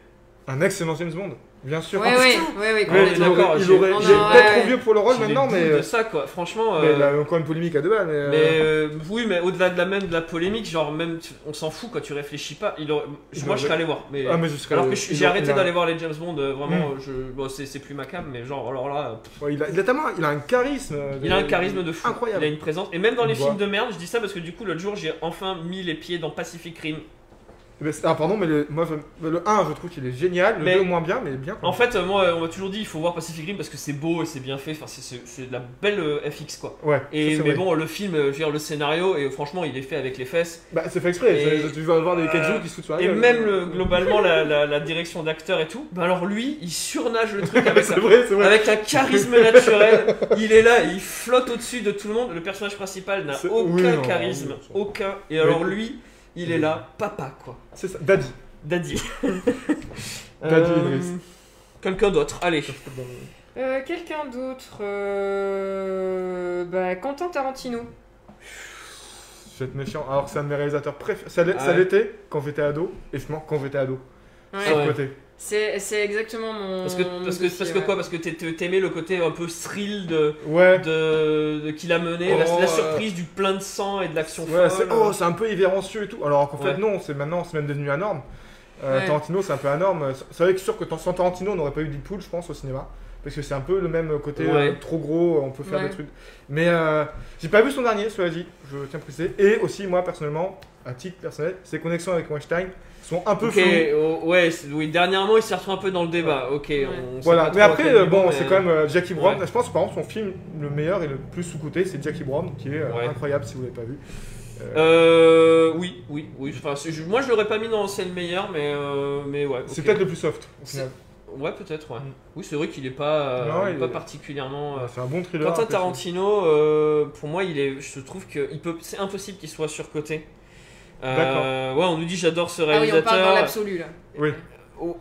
un excellent James Bond, bien sûr. Ah, Ouais, Ouais, complètement. il d'accord, il j'ai- peut-être ouais. trop vieux pour le rôle maintenant, mais, de ça quoi. Franchement. mais euh, il a encore une polémique à deux balles. Mais, euh, Mais euh, oui, mais au-delà de la même de la polémique, genre même tu- on s'en fout quand tu réfléchis pas. Il aurait- Il moi, je serais allé voir. Mais ah, mais je serais- alors que j'ai arrêté d'aller voir les James Bond. euh, vraiment, Mm. euh, je, bon, c'est c'est plus ma cam, mais genre alors là, Ouais, il, a, il a tellement, il a un charisme. euh, il a un charisme de fou. incroyable. Il a une présence. Et même dans les films de merde, je dis ça parce que du coup l'autre jour j'ai enfin mis les pieds dans Pacific Rim. Mais c'est- ah pardon, mais le, moi le 1 je trouve qu'il est génial, le Mais- 2 moins bien, mais bien. En fait, euh, moi, on m'a toujours dit il faut voir Pacific Rim parce que c'est beau et c'est bien fait. Enfin, c'est- de la belle euh, FX quoi. ouais. Et ça, mais vrai. bon, le film, euh, je veux dire, le scénario et franchement, il est fait avec les fesses. Bah, c'est fait exprès, Et- tu vas voir des Euh, kaiju qui se foutent sur la Et gueule. même le- globalement la, la- la direction d'acteur et tout. Bah alors lui, il surnage le truc avec, un, vrai, avec un charisme naturel. Il est là, il flotte au-dessus de tout le monde. Le personnage principal n'a aucun oui, non, charisme, aucun. Et alors lui, il est là, papa quoi. C'est ça, Daddy. Daddy. Daddy Euh, Idriss. Quelqu'un d'autre, allez. Euh, Quelqu'un d'autre euh, Bah, Quentin Tarantino. Je vais être méchant, alors que c'est un de mes réalisateurs préférés. Ça Ah ouais. l'était quand j'étais ado, et je mens quand j'étais ado. Ouais. Ah ouais. Côté. C'est c'est exactement mon. Parce que, mon parce que, dossier, parce que ouais. quoi Parce que t'ai- t'ai- t'aimais le côté un peu thrill de, Ouais. de, de- qu'il a mené, la, Oh, la surprise du plein de sang et de l'action Ouais, folle. oh, c'est un peu irrévérencieux et tout. Alors qu'en fait, non, c'est maintenant, c'est même devenu la norme. Euh, Ouais. Tarantino, c'est un peu la norme. C'est vrai que sûr que sans Tarantino, on n'aurait pas eu Deadpool, je pense, au cinéma. Parce que c'est un peu le même côté Ouais. euh, trop gros, on peut faire Ouais. des trucs. Mais euh, j'ai pas vu son dernier, cela dit, je tiens à préciser. Et aussi, moi, personnellement, à titre personnel, ses connexions avec Weinstein sont un peu Ok, floues. oh, ouais, oui, dernièrement il s'est retrouvé un peu dans le débat. Ok, on Voilà, mais après, bon, mais- c'est quand même Jackie Brown. Je pense, par exemple, son film le meilleur et le plus sous-coté, c'est Jackie Brown, qui est incroyable si vous l'avez pas vu. Euh, oui, oui, oui. Enfin, je- moi je l'aurais pas mis dans c'est le meilleur, mais, euh, mais ouais. C'est peut-être le plus soft, au C'est- final. Ouais, peut-être, ouais. Mm. Oui, c'est vrai qu'il est pas, euh, Non, il est il pas est- particulièrement. euh, C'est un bon thriller. Quentin Tarantino, euh, pour moi, il est, je trouve que il peut, c'est impossible qu'il soit surcoté. Euh, ouais, on nous dit j'adore ce Ah oui, on parle dans réalisateur. l'absolu là. Oui.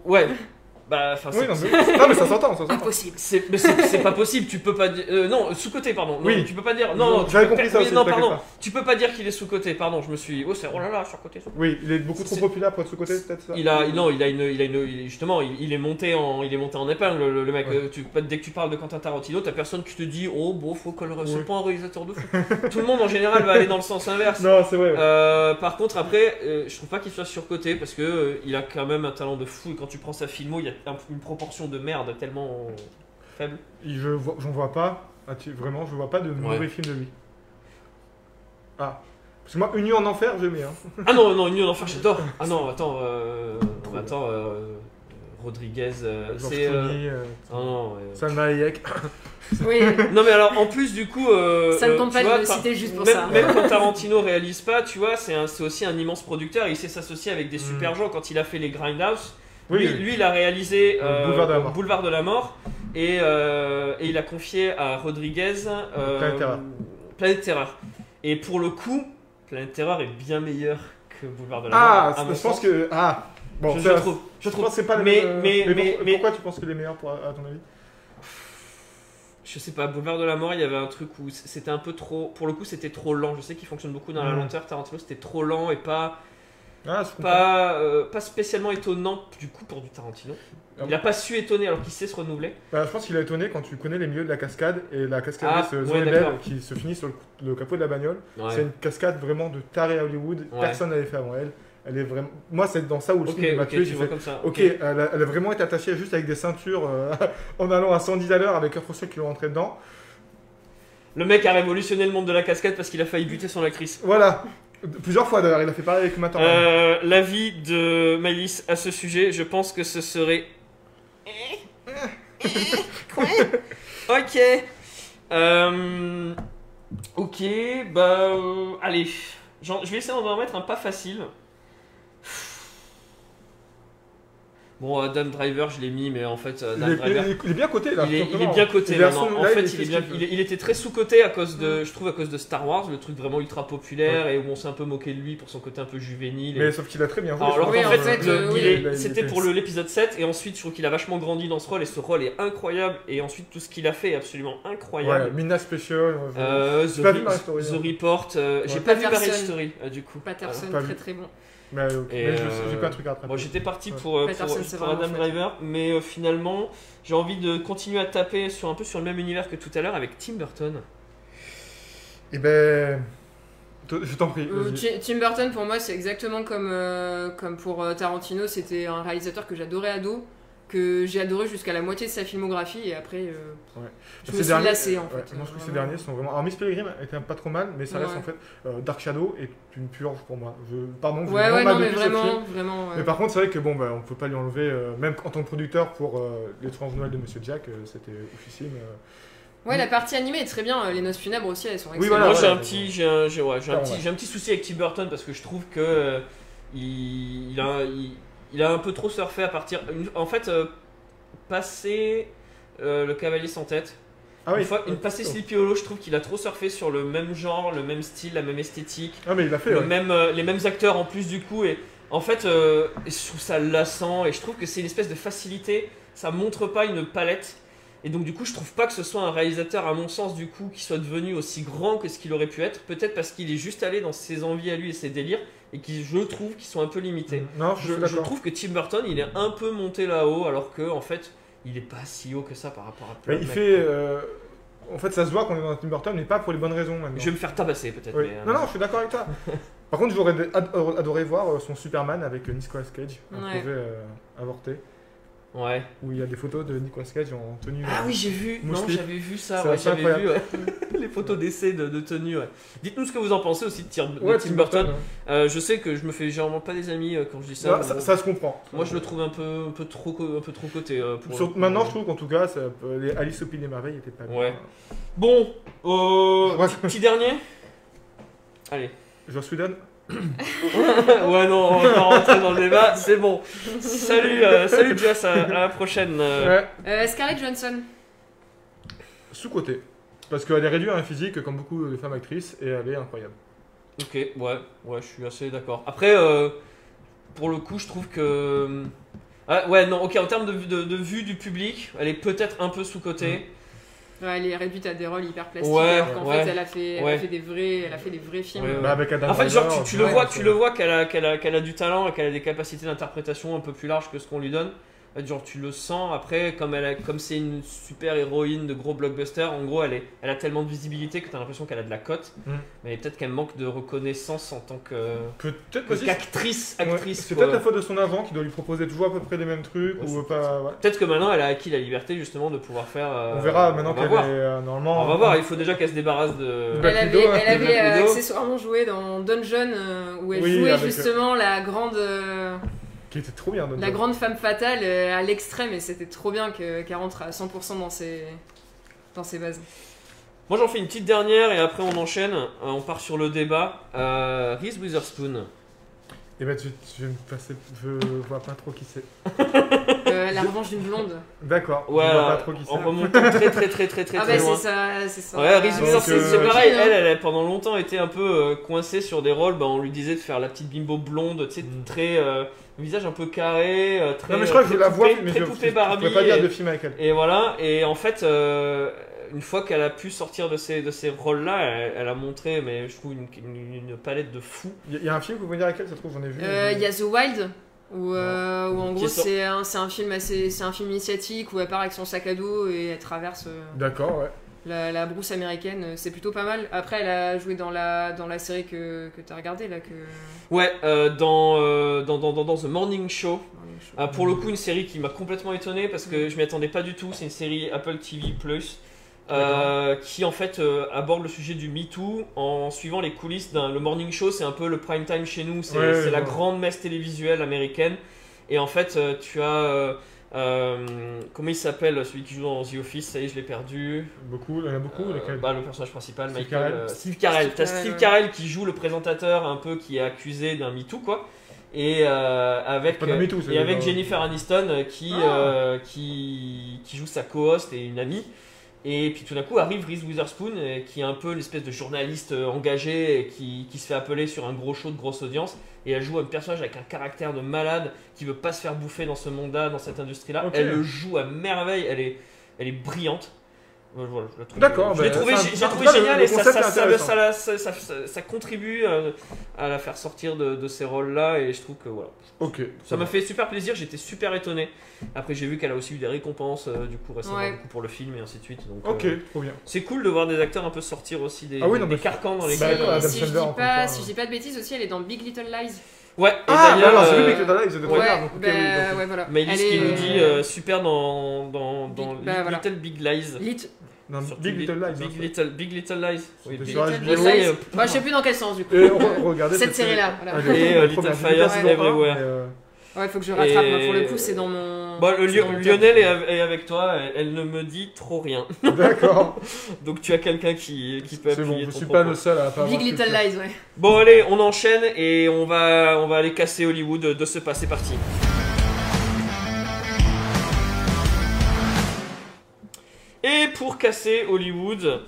Ouais. Bah, enfin, Oui, c'est- non, mais, non, mais ça s'entend, ça s'entend. Impossible. c'est pas possible, tu peux pas dire. euh, non, sous-côté, pardon. Non, Oui. tu peux pas dire. Non, non, tu peux- compris ça oui, aussi, Non, pardon. pas. Tu peux pas dire qu'il est sous-côté, pardon, je me suis. Oh, c'est. Oh là là, sur-côté. sur- Oui, il est beaucoup trop populaire pour être sous-côté, peut-être ça Il a, non, il a une, il a une, il- justement, il, il est monté en, il est monté en épingle, le, le mec. Ouais. Euh, Tu, dès que tu parles de Quentin Tarantino, t'as personne qui te dit, oh, bon, faut que le, c'est pas un réalisateur de fou. Tout le monde en général va aller dans le sens inverse. Non, c'est vrai. ouais. Euh, par contre, après, euh, je trouve pas qu'il soit surcoté parce que euh, il a quand même un talent de fou et quand tu prends sa filmo, il y a un- une proportion de merde tellement faible. Je vois, j'en vois pas. Ah, tu- vraiment, je vois pas de mauvais film de lui. Ah. Parce que moi, Une nuit en enfer, j'aimais. Hein. Ah non, non, Une nuit en enfer, j'adore. Ah non, attends, euh, attends, euh, Rodriguez, euh, c'est. euh, euh, ah non, ouais. Salma Hayek. Oui, Non mais alors en plus du coup euh, ça ne euh, compte tu pas de le citer juste pour même, ça. même quand Tarantino réalise pas tu vois c'est aussi un immense producteur il sait s'associer avec des super gens quand il a fait les Grindhouse Oui, lui, lui, il a réalisé Euh, Boulevard de la Mort. Boulevard de la Mort et, euh, et il a confié à Rodriguez euh, Planète Terreur. Planète Terreur et pour le coup Planète Terreur est bien meilleur que Boulevard de la Ah, Mort mon je pense sens. que. Ah, bon, je, trouve je Je trouve pense que c'est pas les mais, mais, mais, pour- mais- pourquoi tu penses que les meilleurs pour, à ton avis? Je sais pas, Boulevard de la Mort, il y avait un truc où c'était un peu trop. Pour le coup, c'était trop lent. Je sais qu'il fonctionne beaucoup dans la Mhm. lenteur. Tarantino, c'était trop lent et pas, Ah, pas, euh, pas spécialement étonnant du coup pour du Tarantino. Il a pas su étonner alors qu'il sait se renouveler. Bah, je pense qu'il a étonné quand tu connais les milieux de la cascade et la cascade Ah, se ouais, qui se finit sur le, le capot de la bagnole. Ouais. C'est une cascade vraiment de taré à Hollywood. Ouais. Personne n'avait fait avant elle. Elle est vraiment. Moi, c'est dans ça où le Ok, film m'a ok, tué. comme ça. Ok, elle a, elle a vraiment été attachée juste avec des ceintures euh, en allant à 110 à l'heure avec Kurt Russell qui l'ont rentré dedans. Le mec a révolutionné le monde de la cascade parce qu'il a failli buter son actrice. Voilà. Plusieurs fois d'ailleurs, il a fait pareil avec Matt. Euh, L'avis de Malice à ce sujet, je pense que ce serait. Quoi Ok. Euh, ok, bah. euh, allez. Je vais essayer d'en mettre un pas facile. Bon, Adam Driver, je l'ai mis, mais en fait, Adam il, est, Driver. il est- bien coté là. Il est, il est bien coté Il est à maintenant. son- En là, fait, il est bien, était très sous-coté à cause de, je trouve, à cause de Star Wars, le truc vraiment ultra populaire et où on s'est un peu moqué de lui pour son côté un peu juvénile. et- Mais sauf qu'il a très bien joué. alors, Oui, en fait, euh, oui. c'était était- pour l'épisode 7 et ensuite je trouve qu'il a vachement grandi dans ce rôle et ce rôle est incroyable et ensuite tout ce qu'il a fait est absolument Ouais, incroyable. Mina Special. euh, Euh, The, Story, The hein. Report, euh, j'ai Ouais. pas vu Patterson. Marriage Story euh, du coup. Patterson, très très bon. Mais, euh, mais je- euh, j'ai pas un truc à. Bon, j'étais parti Ouais. pour, euh, pour, Adam. Driver, mais euh, finalement, j'ai envie de continuer à taper sur un peu sur le même univers que tout à l'heure avec Tim Burton. Et ben. t- Je t'en prie. Euh, Tim Burton, pour moi, c'est exactement comme, euh, comme pour Tarantino. C'était un réalisateur que j'adorais ado, que j'ai adoré jusqu'à la moitié de sa filmographie, et après, euh, je me suis derniers- lassé en ouais, fait. moi je trouve que ces derniers sont vraiment. Alors Miss Peregrine était pas trop mal, mais ça reste Ouais. en fait. euh, Dark Shadow est une purge pour moi. Je... Pardon, je Ouais, ouais, mal non, mais vraiment, vraiment. ouais. Mais par contre, c'est vrai que bon, bah, on peut pas lui enlever, euh, même en tant que producteur pour euh, l'étrange Noël de Monsieur Jack, euh, c'était euh. Ouais, la partie animée est très bien. Les noces funèbres aussi, elles sont Oui, excellentes. voilà, Moi, j'ai un petit, j'ai un, ouais, petit, ouais. j'ai un petit souci avec Tim Burton parce que je trouve que euh, il, il a, il, il a un peu trop surfé à partir. une- en fait, euh, passer euh, le Cavalier sans tête. Ah une fois, une passé oh. Sleepy Hollow, je trouve qu'il a trop surfé sur le même genre, le même style, la même esthétique. Ah, mais il l'a fait, le ouais. même, euh, les mêmes acteurs en plus du coup et en fait euh, je trouve ça lassant et je trouve que c'est une espèce de facilité ça montre pas une palette et donc du coup je trouve pas que ce soit un réalisateur à mon sens du coup qui soit devenu aussi grand que ce qu'il aurait pu être peut-être parce qu'il est juste allé dans ses envies à lui et ses délires et qui je trouve qui sont un peu limités Non, je trouve que Tim Burton il est un peu monté là-haut alors que en fait il est pas si haut que ça par rapport à plein il mecs, fait. euh, En fait, ça se voit qu'on est dans Tim Burton, mais pas pour les bonnes raisons maintenant. je vais me faire tabasser peut-être Oui. euh, Non, non, je suis d'accord avec toi. Par contre, j'aurais ad- adoré voir euh, son Superman avec Nicolas Cage, un Ouais. projet euh, avorté, ouais où il y a des photos de Nicolas Cage en tenue. Ah euh, oui, j'ai vu. Non, Mousley. j'avais vu ça. Ouais, j'avais vu ouais. les photos d'essai de, de tenue. ouais. Dites-nous ce que vous en pensez aussi de, Tim- de Tim Burton. hein. Euh, je sais que je me fais généralement pas des amis euh, quand je dis ça. Non, ça, se comprend. Moi, je le trouve un peu, un peu trop, un peu trop coté. euh, pour Sur- maintenant, je trouve qu'en tout cas, ça peut- les Alice au Pays des Merveilles étaient pas bien. Bon, petit dernier. Allez. Joss Whedon ouais, non, on va pas rentrer dans le débat. C'est bon. Salut, euh, salut Jess. À, à la prochaine. euh. Ouais, Euh, Scarlett Johansson. sous-côté. Parce qu'elle est réduite à un physique comme beaucoup de femmes actrices et elle est incroyable. Ok, ouais, ouais, je suis assez d'accord. Après, euh, pour le coup, je trouve que. Ah, ouais, non, ok, en termes de, de, de vue du public, elle est peut-être un peu sous-cotée. Ouais, elle est réduite à des rôles hyper plastiques. Ouais, alors qu'en ouais. fait, elle a fait, elle Ouais. a fait des vrais, elle a fait des vrais films. Ouais, ouais. Bah, avec Adam En fait, genre, tu, tu le vois, tu le vois qu'elle a, qu'elle a, qu'elle a du talent et qu'elle a des capacités d'interprétation un peu plus larges que ce qu'on lui donne. En fait, Genre, tu le sens après, comme elle a, comme c'est une super héroïne de gros blockbuster, en gros, elle, est, elle a tellement de visibilité que tu as l'impression qu'elle a de la cote. Mm. Mais peut-être qu'elle manque de reconnaissance en tant que, Peut-être qu'actrice. ouais, actrice, C'est peut-être la faute de son avant qui doit lui proposer toujours à peu près les mêmes trucs Ouais, ou pas. ouais. Peut-être que maintenant, elle a acquis la liberté justement de pouvoir faire. euh, On verra maintenant qu'elle est voir. euh, normalement. On va voir, il faut déjà qu'elle se débarrasse de. Elle avait, elle euh, accessoirement joué dans Dungeon euh, où elle Oui, jouait euh, justement la grande, euh, Qui était trop bien. la grande femme fatale euh, à l'extrême et c'était trop bien que- qu'elle rentre à 100% dans ses, dans ses bases. Moi, j'en fais une petite dernière et après on enchaîne. Euh, on part sur le débat. Euh, Reese Witherspoon. Et bah, tu, tu veux me passer. Je vois pas trop qui c'est. Euh, la revanche d'une blonde. D'accord. Ouais, je vois pas trop qui en c'est. remontant très très très très très ah très bah loin. c'est ça, c'est ça. Ouais, Reese Witherspoon, c'est pareil. Elle, elle a pendant longtemps été un peu euh, coincée sur des rôles. Bah, on lui disait de faire la petite bimbo blonde, tu sais, Mm. très. Visage un peu carré, euh, très. Non, mais je crois que très je la vois, mais je, pourrais pas dire et- de film avec elle. Et voilà, et en fait, euh, une fois qu'elle a pu sortir de ces, de ces rôles-là, elle, elle a montré, mais je trouve, une, une- une palette de fous. Il y, a- y a un film que vous pouvez dire avec elle, ça se trouve, j'en ai vu. Euh, Il y a The Wild, où, euh, où en gros c'est un, c'est un film assez, c'est un film initiatique où elle part avec son sac à dos et elle traverse euh, D'accord, ouais. La, la brousse américaine. C'est plutôt pas mal. Après, elle a joué dans la, dans la série que, que t'as regardé là, que. Ouais, euh, dans, euh, dans, dans, dans, dans The Morning Show, Ah, pour le coup, une série qui m'a complètement étonné parce que je m'y attendais pas du tout. C'est une série Apple TV Plus euh, qui en fait euh, aborde le sujet du MeToo en suivant les coulisses d'un. Le Morning Show, c'est un peu le prime time chez nous. C'est Ouais, la ouais. grande messe télévisuelle américaine. Et en fait, euh, tu as. Euh, comment il s'appelle celui qui joue dans The Office Ça y est, je l'ai perdu. Beaucoup, il y en a beaucoup. Euh, bah, le personnage principal, Steve Michael. Carell. euh, Steve Carell. T'as Steve. Carell qui joue le présentateur un peu qui est accusé d'un MeToo, quoi. Et euh, avec, MeToo, et avec Jennifer Aniston euh, qui, Ah. euh, qui, qui joue sa co-host et une amie. Et puis tout d'un coup arrive Reese Witherspoon, euh, qui est un peu l'espèce de journaliste euh, engagé et qui, qui se fait appeler sur un gros show de grosse audience. Et elle joue un personnage avec un caractère de malade qui veut pas se faire bouffer dans ce monde-là, dans cette industrie-là. Elle le joue à merveille, elle est, elle est brillante. Voilà, je la trouve- D'accord, bah, ça- j'ai- ça- trouvé génial et ça, concept ça, est ça, intéressant. ça, ça- ça- ça- ça contribue euh, à la faire sortir de, de ces rôles-là et je trouve que voilà. Ok. Ça m'a fait super plaisir, j'étais super étonné. Après, j'ai vu qu'elle a aussi eu des récompenses euh, du coup récemment Ouais. du coup, pour le film et ainsi de suite. Donc, Ok, euh, trop bien. c'est cool de voir des acteurs un peu sortir aussi des, Ah oui, des- non, des mais- carcans dans les Bah, si, je dis pas, si je dis pas de bêtises aussi, elle est dans Big Little Lies. Ouais, et Ah, d'ailleurs, c'est euh, lui qui est ils étaient trop ouais, donc, ok, bah, oui, donc- ouais, voilà. Maëlys Elle qui est- nous dit euh, super dans, dans, dans Big- bah, voilà. Little Big Lies. Lit- Non, Surtout Big Little Lies. Big hein. Little, Big Little Lies. Oui, Big sur Little. Lies. Euh, Bah, je sais plus dans quel sens du coup. Et Cette série-là, voilà. Et, euh, bien. Little Fires Everywhere. Ouais, faut que je rattrape. Et- moi, Pour le coup, c'est dans mon. Bon, le top. Lionel est av- est avec toi, elle, elle ne me dit trop rien. D'accord. Donc tu as quelqu'un qui, qui peut C'est bon, appuyer je ton suis propos. pas le seul à pas Big Little. Lies, ouais. Bon allez, on enchaîne et on va, on va aller casser Hollywood de ce pas, c'est parti. Et pour casser Hollywood, euh,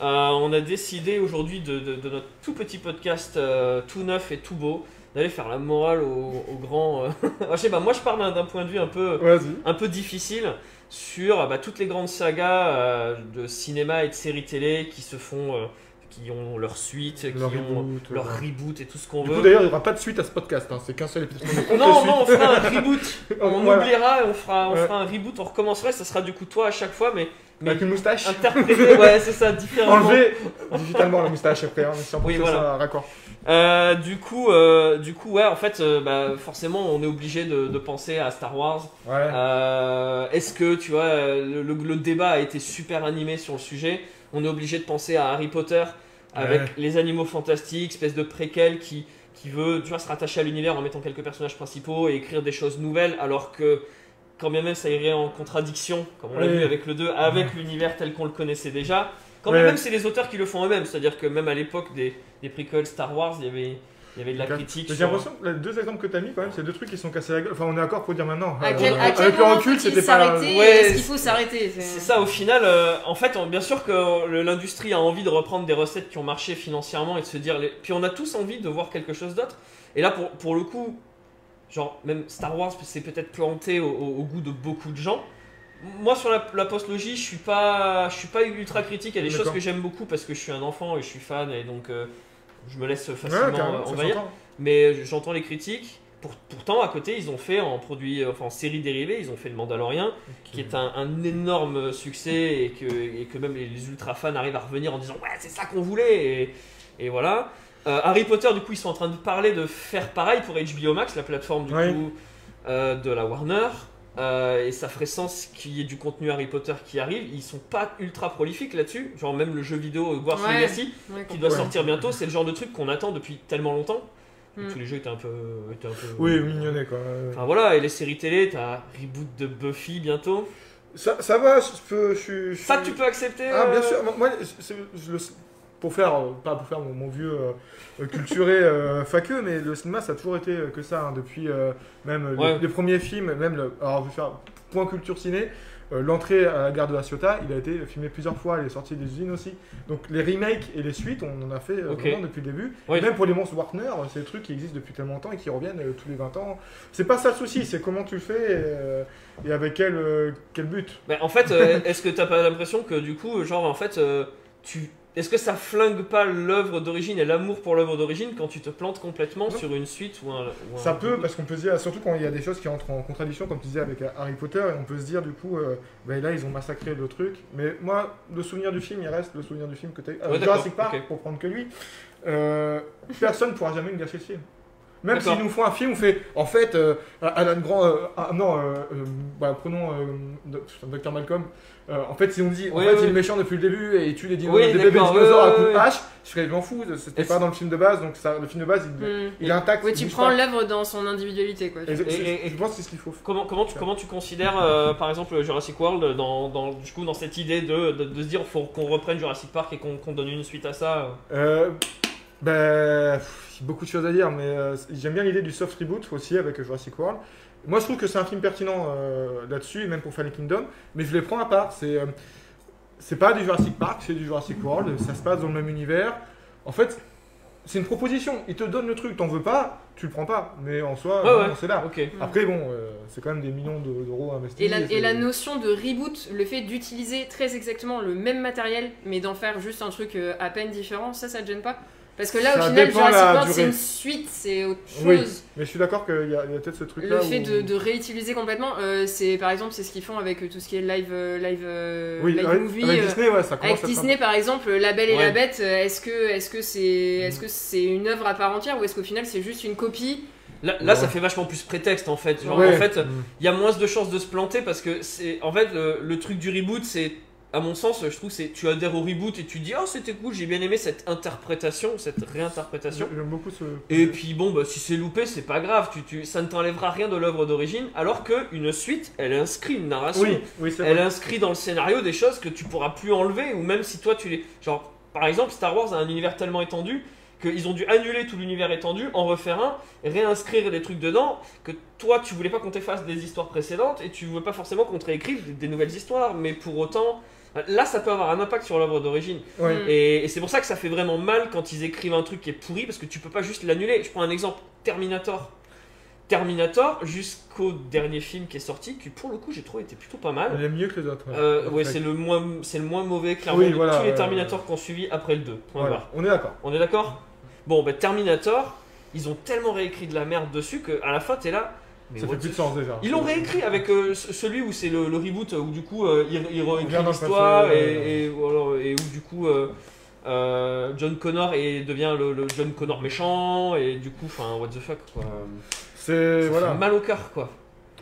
on a décidé aujourd'hui de, de- de notre tout petit podcast euh, tout neuf et tout beau d'aller faire la morale aux, aux grands. euh, je sais pas, moi je parle d'un- point de vue un peu, un peu difficile sur bah, toutes les grandes sagas euh, de cinéma et de séries télé qui se font, euh, qui ont leur suite, qui Leur ont reboot, leur ouais. reboot et tout ce qu'on veut. d'ailleurs, il n'y aura pas de suite à ce podcast. hein, C'est qu'un seul épisode. Non, non, on fera un reboot. On Voilà. oubliera, et on fera, on Ouais. fera un reboot, on recommencerait. Ça sera du coup toi à chaque fois, mais, mais Avec une moustache. interprété, ouais, c'est ça, différemment. Enlever digitalement la moustache après. Hein, si on Oui, voilà. ça raccord. Euh, du coup, euh, du coup, ouais, en fait, euh, bah, forcément, on est obligé de, de penser à Star Wars. Ouais. Est-ce que, tu vois, le, débat a été super animé sur le sujet? On est obligé de penser à Harry Potter avec Ouais. les animaux fantastiques, espèce de préquel qui, qui veut, tu vois, se rattacher à l'univers en mettant quelques personnages principaux et écrire des choses nouvelles, alors que quand bien même ça irait en contradiction, comme on l'a vu avec le 2, avec l'univers tel qu'on le connaissait déjà. Quand bien même c'est les auteurs qui le font eux-mêmes, c'est-à-dire que même à l'époque des, des prequels Star Wars, il y avait, il y avait de la critique. J'ai l'impression que les deux exemples que tu as mis, quand même, c'est deux trucs qui sont cassés la gueule. Enfin, on est d'accord pour dire maintenant. À Euh, quel, à quel avec le recul, c'était pas. Ouais, Est-ce qu'il c'est- faut s'arrêter C'est ça, au final, euh, en fait, on- bien sûr que l'industrie a envie de reprendre des recettes qui ont marché financièrement et de se dire. les- Puis on a tous envie de voir quelque chose d'autre. Et là, pour, pour le coup, genre même Star Wars c'est peut-être planté au, au- au goût de beaucoup de gens. Moi sur la, la post-logie, je suis pas, je suis pas ultra critique. Il y a des choses que j'aime beaucoup parce que je suis un enfant et je suis fan et donc euh, je me laisse facilement euh, envahir. Mais j'entends les critiques. Pour- pourtant, à côté, ils ont fait en produit, enfin en série dérivée, ils ont fait le Mandalorian, qui est un, un énorme succès et que, et que même les, les ultra fans arrivent à revenir en disant ouais c'est ça qu'on voulait et, et voilà. Euh, Harry Potter, du coup, ils sont en train de parler de faire pareil pour HBO Max, la plateforme du coup euh, de la Warner. Euh, et ça ferait sens qu'il y ait du contenu Harry Potter qui arrive. Ils sont pas ultra prolifiques là-dessus. Genre même le jeu vidéo Hogwarts Ouais. Legacy Ouais, qui doit Ouais. sortir bientôt, c'est le genre de truc qu'on attend depuis tellement longtemps. Mm. Tous les jeux étaient un peu, étaient un peu Oui, mignonnet quoi. Enfin voilà, et les séries télé, t'as reboot de Buffy bientôt. Ça, ça va, je peux. Je, suis- je Ça, tu peux accepter Ah, bien euh, sûr. Moi, je le- pour faire, euh, pas pour faire mon, mon vieux euh, culturé euh, faqueux, mais le cinéma, ça a toujours été euh, que ça, hein, depuis euh, même les- Ouais. les, premiers films, même le, alors je vais faire point culture ciné. euh, L'entrée à la gare de la Ciotat, il a été filmé plusieurs fois, il est sorti des usines aussi. Donc les remakes et les suites, on en a fait euh, Ok. vraiment depuis le début. Oui. Même pour les monstres Warner, euh, c'est des trucs qui existent depuis tellement longtemps et qui reviennent euh, tous les 20 ans. C'est pas ça le souci, c'est comment tu le fais et, euh, et avec quel, euh, quel but. Bah, en fait, euh, est-ce que t'as pas l'impression que du coup, genre en fait, euh, tu. Est-ce que ça flingue pas l'œuvre d'origine et l'amour pour l'œuvre d'origine quand tu te plantes complètement Non. sur une suite ou un. ou un Ça peut, parce qu'on peut se dire, surtout quand il y a des choses qui entrent en contradiction, comme tu disais avec Harry Potter, et on peut se dire du coup, euh, ben là ils ont massacré le truc. Mais moi, le souvenir du film, il reste le souvenir du film que tu as. Ouais, d'accord, Jurassic Park, pour prendre que lui, euh, personne ne pourra jamais me gâcher ce film. Même s'ils nous font un film, on fait, en fait, euh, Alan Grant, euh, ah, non, euh, bah, prenons euh, Dr. Malcolm. Euh, en fait, si on dit, en Oui, fait, oui. il est méchant depuis le début et il tue les dino- Oui, des bébés dinosaures à coups de hache, je serais, je m'en fous, c'était pas dans le film de base, donc ça, le film de base, il, Mm. il est intact. Il tu prends l'œuvre dans son individualité, quoi. Et, Et- et- je pense que c'est ce qu'il faut. Comment, comment, tu, comment tu considères, euh, par exemple, Jurassic World dans, dans, du coup, dans cette idée de, de, de se dire faut qu'on reprenne Jurassic Park et qu'on qu'on donne une suite à ça euh. Euh, ben, a beaucoup de choses à dire, mais euh, j'aime bien l'idée du soft reboot aussi avec Jurassic World. Moi, je trouve que c'est un film pertinent euh, là-dessus, et même pour Fallen Kingdom, mais je les prends à part. C'est euh, c'est pas du Jurassic Park, c'est du Jurassic World, ça se passe dans le même univers. En fait, c'est une proposition. Il te donne le truc, t'en veux pas, tu le prends pas. Mais en soi, Ouais, c'est là. Après, bon, euh, c'est quand même des millions de- d'euros investis. Et la, et c'est- la notion de reboot, le fait d'utiliser très exactement le même matériel, mais d'en faire juste un truc à peine différent, ça, ça te gêne pas? Parce que là, Ça au final, Jurassic la World, c'est une suite, c'est autre chose. Oui, Mais je suis d'accord qu'il y a, il y a peut-être ce truc-là. Le fait où- de, de réutiliser complètement, euh, c'est par exemple, c'est ce qu'ils font avec euh, tout ce qui est live, euh, live, Oui, live avec, movie. avec euh, Disney, ouais, ça Avec Disney, par exemple, La Belle et Ouais. la Bête, est-ce que est-ce que c'est est-ce que c'est une œuvre à part entière ou est-ce qu'au final c'est juste une copie Là, là, Ouais. ça fait vachement plus prétexte en fait. Genre, Ouais. en fait, Mm. il y a moins de chances de se planter parce que c'est en fait le, le truc du reboot c'est à mon sens je trouve c'est tu adhères au reboot et tu dis oh c'était cool j'ai bien aimé cette interprétation cette réinterprétation J'aime beaucoup ce. et puis bon bah si c'est loupé c'est pas grave tu, tu ça ne t'enlèvera rien de l'œuvre d'origine alors que une suite elle inscrit une narration Oui, oui, elle vrai. inscrit dans le scénario des choses que tu pourras plus enlever ou même si toi tu les genre par exemple Star Wars a un univers tellement étendu qu'ils ont dû annuler tout l'univers étendu, en refaire un, réinscrire des trucs dedans, que toi tu voulais pas qu'on t'efface des histoires précédentes et tu veux pas forcément qu'on te réécrive des, des nouvelles histoires, mais pour autant, là ça peut avoir un impact sur l'œuvre d'origine. Ouais. Mm. Et, et c'est pour ça que ça fait vraiment mal quand ils écrivent un truc qui est pourri parce que tu peux pas juste l'annuler. Je prends un exemple Terminator. Terminator, jusqu'au dernier film qui est sorti, qui pour le coup j'ai trouvé était plutôt pas mal. Il est mieux que les autres. Euh, ouais, Après. c'est le moins, c'est le moins mauvais clairement Oui, de voilà, tous les ouais, Terminators qu'on suivi après le 2. Point Voilà, barre. On est d'accord. On est d'accord? Bon, bah Terminator, ils ont tellement réécrit de la merde dessus que à la fin t'es là. Mais Ça fait plus de sens déjà. ils l'ont réécrit avec euh, ce- celui où c'est le, le reboot où du coup euh, il, il réécrit l'histoire et, et, et où du coup euh, euh, John Connor est, devient le, le John Connor méchant et du coup enfin what the fuck quoi. C'est voilà. mal au cœur quoi.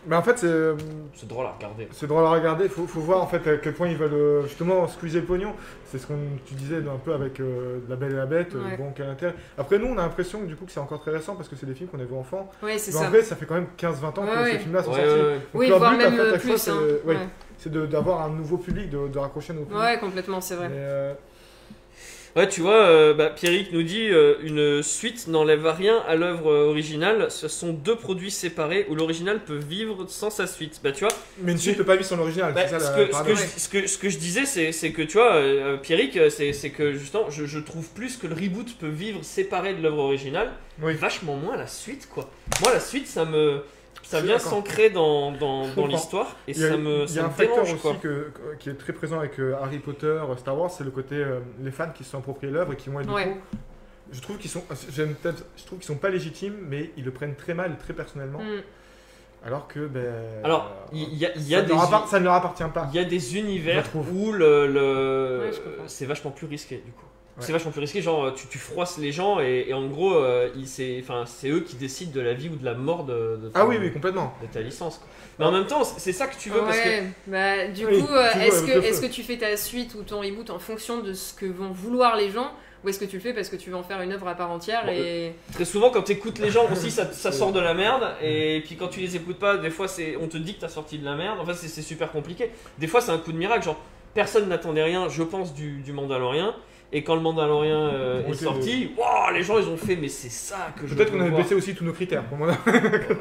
Mais en fait, c'est euh, C'est drôle à regarder. c'est drôle à regarder. Faut, faut voir en fait à quel point ils veulent euh, justement squeezer le pognon. C'est ce que tu disais un peu avec euh, La Belle et la Bête. Ouais. bon, quel intérêt. Après, nous, on a l'impression que du coup que c'est encore très récent parce que c'est des films qu'on a vus enfant. Ouais, c'est Mais en ça. vrai, ça fait quand même 15-20 ans que ces films-là sont Ouais, sortis. ouais, ouais. Donc, Oui, voire but, même fait, plus. c'est hein. de- ouais, Ouais. c'est d'avoir un nouveau public, de, de raccrocher un nouveau public. Ouais, complètement, c'est vrai. Mais, euh, Ouais, tu vois, euh, bah, Pierrick nous dit euh, une suite n'enlève rien à l'œuvre euh, originale. Ce sont deux produits séparés où l'original peut vivre sans sa suite. Bah, tu vois, Mais une suite peut pas vivre sans l'original. bah, ce, ce, que ce, que, ce que je disais, c'est que tu vois, euh, Pierrick, euh, c'est c'est que justement, je, je trouve plus que le reboot peut vivre séparé de l'œuvre originale, Oui. vachement moins la suite, quoi. Moi, la suite, ça me. Ça vient s'ancrer dans, dans, l'histoire et Il y a, ça me, il y a un facteur dérange, aussi que- qui est très présent avec euh, Harry Potter, euh, Star Wars, c'est le côté euh, les fans qui se sont appropriés l'œuvre et qui vont être du coup, Je trouve qu'ils sont, j'aime peut-être, je trouve qu'ils sont pas légitimes, mais ils le prennent très mal, très personnellement, Mm. alors que ben. Alors, il y, a- y ça, a des. ça ne leur appartient pas. Il y a des univers où le, le- Ouais, c'est vachement plus risqué du coup. Ouais. C'est vachement plus risqué, genre tu, tu froisses les gens et, et en gros euh, c'est eux qui décident de la vie ou de la mort de, de ta, Ah oui, oui, complètement. de ta licence. quoi. Mais en même temps c'est ça que tu veux parce que Ouais, bah, du Oui, coup, euh, est-ce que, est tu fais ta suite ou ton reboot en fonction de ce que vont vouloir les gens ou est-ce que tu le fais parce que tu veux en faire une œuvre à part entière Bon, et... très souvent quand tu écoutes les gens aussi ça, sort de la merde et puis quand tu les écoutes pas des fois on te dit que t'as sorti de la merde. Enfin c'est c'est super compliqué. Des fois c'est un coup de miracle genre personne n'attendait rien je pense du, du Mandalorien. Et quand le Mandalorien euh, est sorti, waouh, les gens ils ont fait, mais c'est ça que je Peut-être qu'on avait baissé aussi tous nos critères. Pour moi, Euh,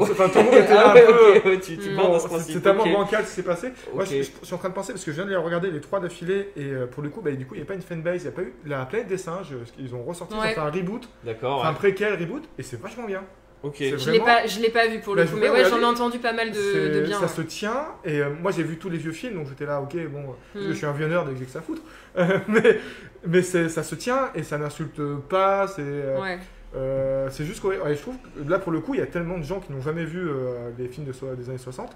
enfin, tout le monde était là Ah un ouais, peu. ok, ouais, tu, tu pars Bon, dans ce c'est tellement bancal ce qui s'est passé. Moi, je, je- je suis en train de penser parce que je viens de les regarder les trois d'affilée et euh, pour le coup, bah, du coup, il n'y a pas une fanbase, il n'y a pas eu la planète des singes. Ils ont ressorti, ils Ouais. ont fait un reboot, D'accord, un ouais. préquel reboot et c'est vachement bien. Ok. Je l'ai Vraiment pas, je l'ai pas vu pour le Bah, coup, mais ouais, j'en ai entendu pas mal de, bien. Ça ouais. se tient et euh, moi j'ai vu tous les vieux films donc j'étais là, ok, bon, euh, Mm. je suis un vieux nerd et que j'ai que ça à foutre. Euh, mais mais ça se tient et ça n'insulte pas, c'est. euh, Ouais. Euh, c'est juste que ouais, ouais, je trouve que là pour le coup il y a tellement de gens qui n'ont jamais vu euh, les films de so- des années 60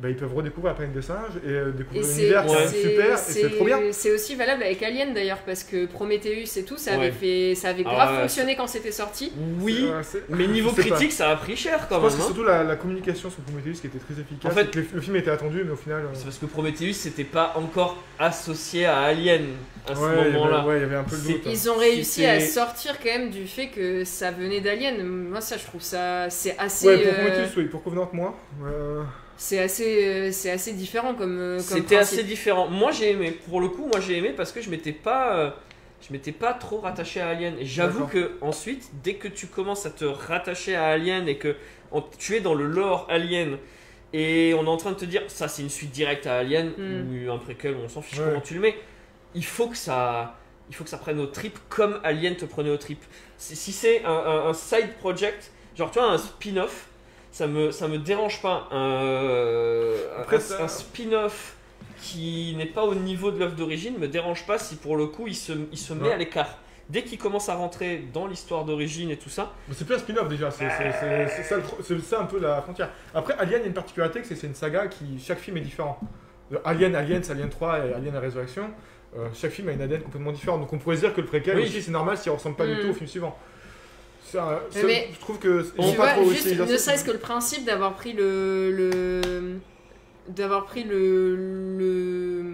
bah, ils peuvent redécouvrir la planète des singes et euh, découvrir l'univers qui est Ouais. super et c'est trop bien C'est aussi valable avec Alien d'ailleurs, parce que Prometheus et tout, ça avait, Ouais. fait, ça avait Ah grave fonctionné quand c'était sorti. Oui, Euh, mais niveau je pas. critique, ça a pris cher je quand pense même. que c'est hein. surtout la, la communication sur Prometheus qui était très efficace En fait- que le, le film était attendu mais au final euh, C'est parce que Prometheus c'était pas encore associé à Alien à ce ouais, il y avait- moment-là. ouais, il y avait un peu doute hein. Ils ont réussi à sortir quand même du fait que ça venait d'Alien. Moi, ça, je trouve ça. C'est assez. ouais pour euh, Prometheus oui pour Covenant moins Euh, c'est assez, euh, c'est assez différent comme. euh, comme C'était assez différent. Moi j'ai aimé, pour le coup, moi j'ai aimé parce que je m'étais pas. euh, Je m'étais pas trop rattaché à Alien. Et j'avoue que ensuite, dès que tu commences à te rattacher à Alien et que on- tu es dans le lore Alien et on est en train de te dire ça c'est une suite directe à Alien Mm. ou un préquel, on s'en fiche Ouais. comment tu le mets, il faut que ça, il faut que ça prenne au trip comme Alien te prenait au trip. Si, si c'est un, un- un side project, genre tu vois un spin-off, ça me ça me dérange pas. Un, Après, un- ça- un spin-off qui n'est pas au niveau de l'œuvre d'origine me dérange pas si pour le coup il se, il se met Ouais. à l'écart. Dès qu'il commence à rentrer dans l'histoire d'origine et tout ça, c'est plus un spin-off déjà c'est c'est ça, ça un peu la frontière après Alien il y a une particularité que c'est c'est une saga qui chaque film est différent Le Alien Alien c'est Alien 3 et Alien la Résurrection Euh, chaque film a une ADN complètement différente donc on pourrait se dire que le préquel Oui. aussi c'est normal s'il ressemble pas du Mm. tout au film suivant Ça, ça, Mais- je trouve que ils Tu pas vois, trop juste, ne serait-ce que le principe d'avoir pris le. le d'avoir pris le. le...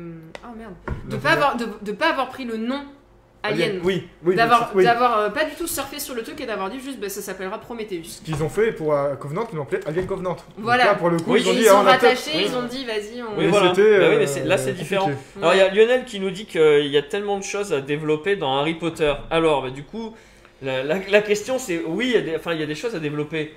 Ah merde. De pas, avoir, de, de pas avoir pris le nom Alien. oui oui D'avoir oui. d'avoir, euh, pas du tout surfé sur le truc et d'avoir dit juste bah, ça s'appellera Prometheus. ce qu'ils ont fait pour euh, Covenant ils l'ont appelé Alien Covenant Voilà. là, pour le coup Oui, ils ont dit ils ah, ont on a peut-être- rattaché, Oui. ils ont dit vas-y, on. Oui, voilà. c'était, Bah oui, euh, mais là, c'est différent. Alors il y a Lionel qui nous dit qu'il y a tellement de choses à développer dans Harry Potter. Alors bah, du coup, la, la- la question c'est oui, il y, a des, enfin, il y a des choses à développer.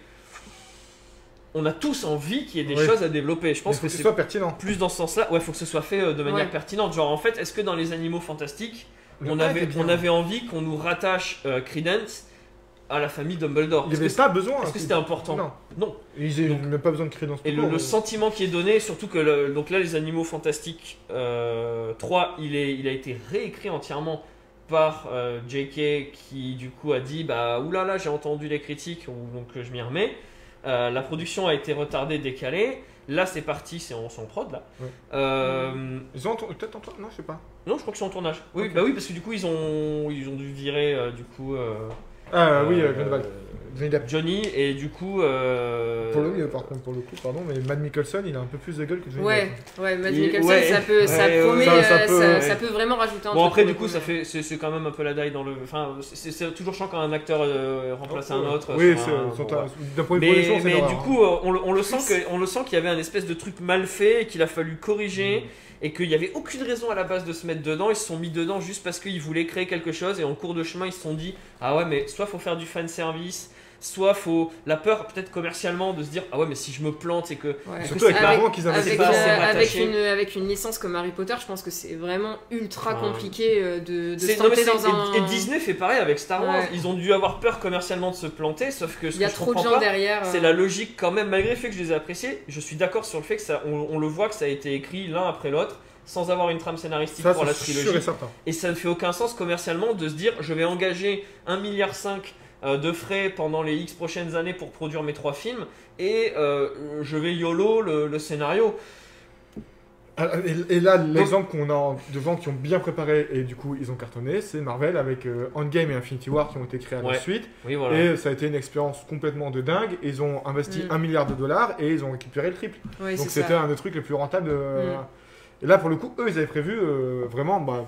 On a tous envie qu'il y ait des Oui. choses à développer. Je Mais pense faut que que ce c'est soit pertinent plus dans ce sens-là. Ouais, faut que ce soit fait euh, de manière Ouais. pertinente. Genre en fait, est-ce que dans les animaux fantastiques, Le on avait, on envie qu'on nous rattache euh, Credence à la famille Dumbledore? Il n'y Est-ce avait que, pas besoin est-ce que c'était important? non Non. ils même pas besoin de crédence Et tout le, court, le mais- sentiment qui est donné, surtout que le- donc là, les Animaux Fantastiques euh, 3, il, est, il a été réécrit entièrement par euh, J.K. qui du coup a dit bah oulala, j'ai entendu les critiques, donc je m'y remets. Euh, la production a été retardée, décalée. Là, c'est parti, c'est en, en prod là. Ouais. Euh, ils ont peut-être en toi non je sais pas non, je crois que c'est en tournage. Oui, bah oui, parce que du coup, ils ont, ils ont dû virer du coup. Euh, ah oui euh, euh, Grindelwald Johnny et du coup. euh, Pour le mieux, par contre, pour le coup, pardon, mais Matt Mikkelsen, il a un peu plus de gueule que Johnny Ouais, Depp. ouais, Mikkelsen, ouais, ça peut, ça ouais, promet, ça- ça euh, peut, ça, ouais. ça peut vraiment rajouter un Bon truc après du coup ça fait c'est quand même un peu la daille dans le enfin c'est- toujours chiant quand un acteur euh, remplace un autre Oui, c'est d'un point de vue mais, mais du coup euh, on, le- on le sent que on le sent qu'il y avait un espèce de truc mal fait et qu'il a fallu corriger Mm. Et qu'il y avait aucune raison à la base de se mettre dedans. Ils se sont mis dedans juste parce qu'ils voulaient créer quelque chose et en cours de chemin ils se sont dit ah ouais mais soit faut faire du fan service soit faut la peur peut-être commercialement de se dire ah ouais mais si je me plante et que Ouais. Surtout avec Avec- qu'ils investissent Avec, pas assez euh, avec, rattaché. une, avec une licence comme Harry Potter, je pense que c'est vraiment ultra Enfin, compliqué euh, de, se tenter dans un. et, et Disney fait pareil avec Star Wars. Ouais. Ils ont dû avoir peur commercialement de se planter, sauf que ce Il y a que je trop de gens pas, derrière. c'est euh, la logique quand même. Malgré le fait que je les ai appréciés, je suis d'accord sur le fait que ça, on, on le voit que ça a été écrit l'un après l'autre, sans avoir une trame scénaristique Ça, pour la trilogie. et certain. Et ça ne fait aucun sens commercialement de se dire je vais engager 1,5 milliard euh, de frais pendant les X prochaines années pour produire mes trois films et euh, je vais YOLO le, le scénario. Ah, Et, et là, l'exemple qu'on a de gens qui ont bien préparé et du coup ils ont cartonné, c'est Marvel avec euh, Endgame et Infinity War qui ont été créés à la Ouais. suite. Oui, voilà. Et ça a été une expérience complètement de dingue. Ils ont investi Mm. un milliard de dollars et ils ont récupéré le triple. Donc c'est c'était un des trucs les plus rentables. Mm. Et là, pour le coup, eux, ils avaient prévu euh, vraiment, bah,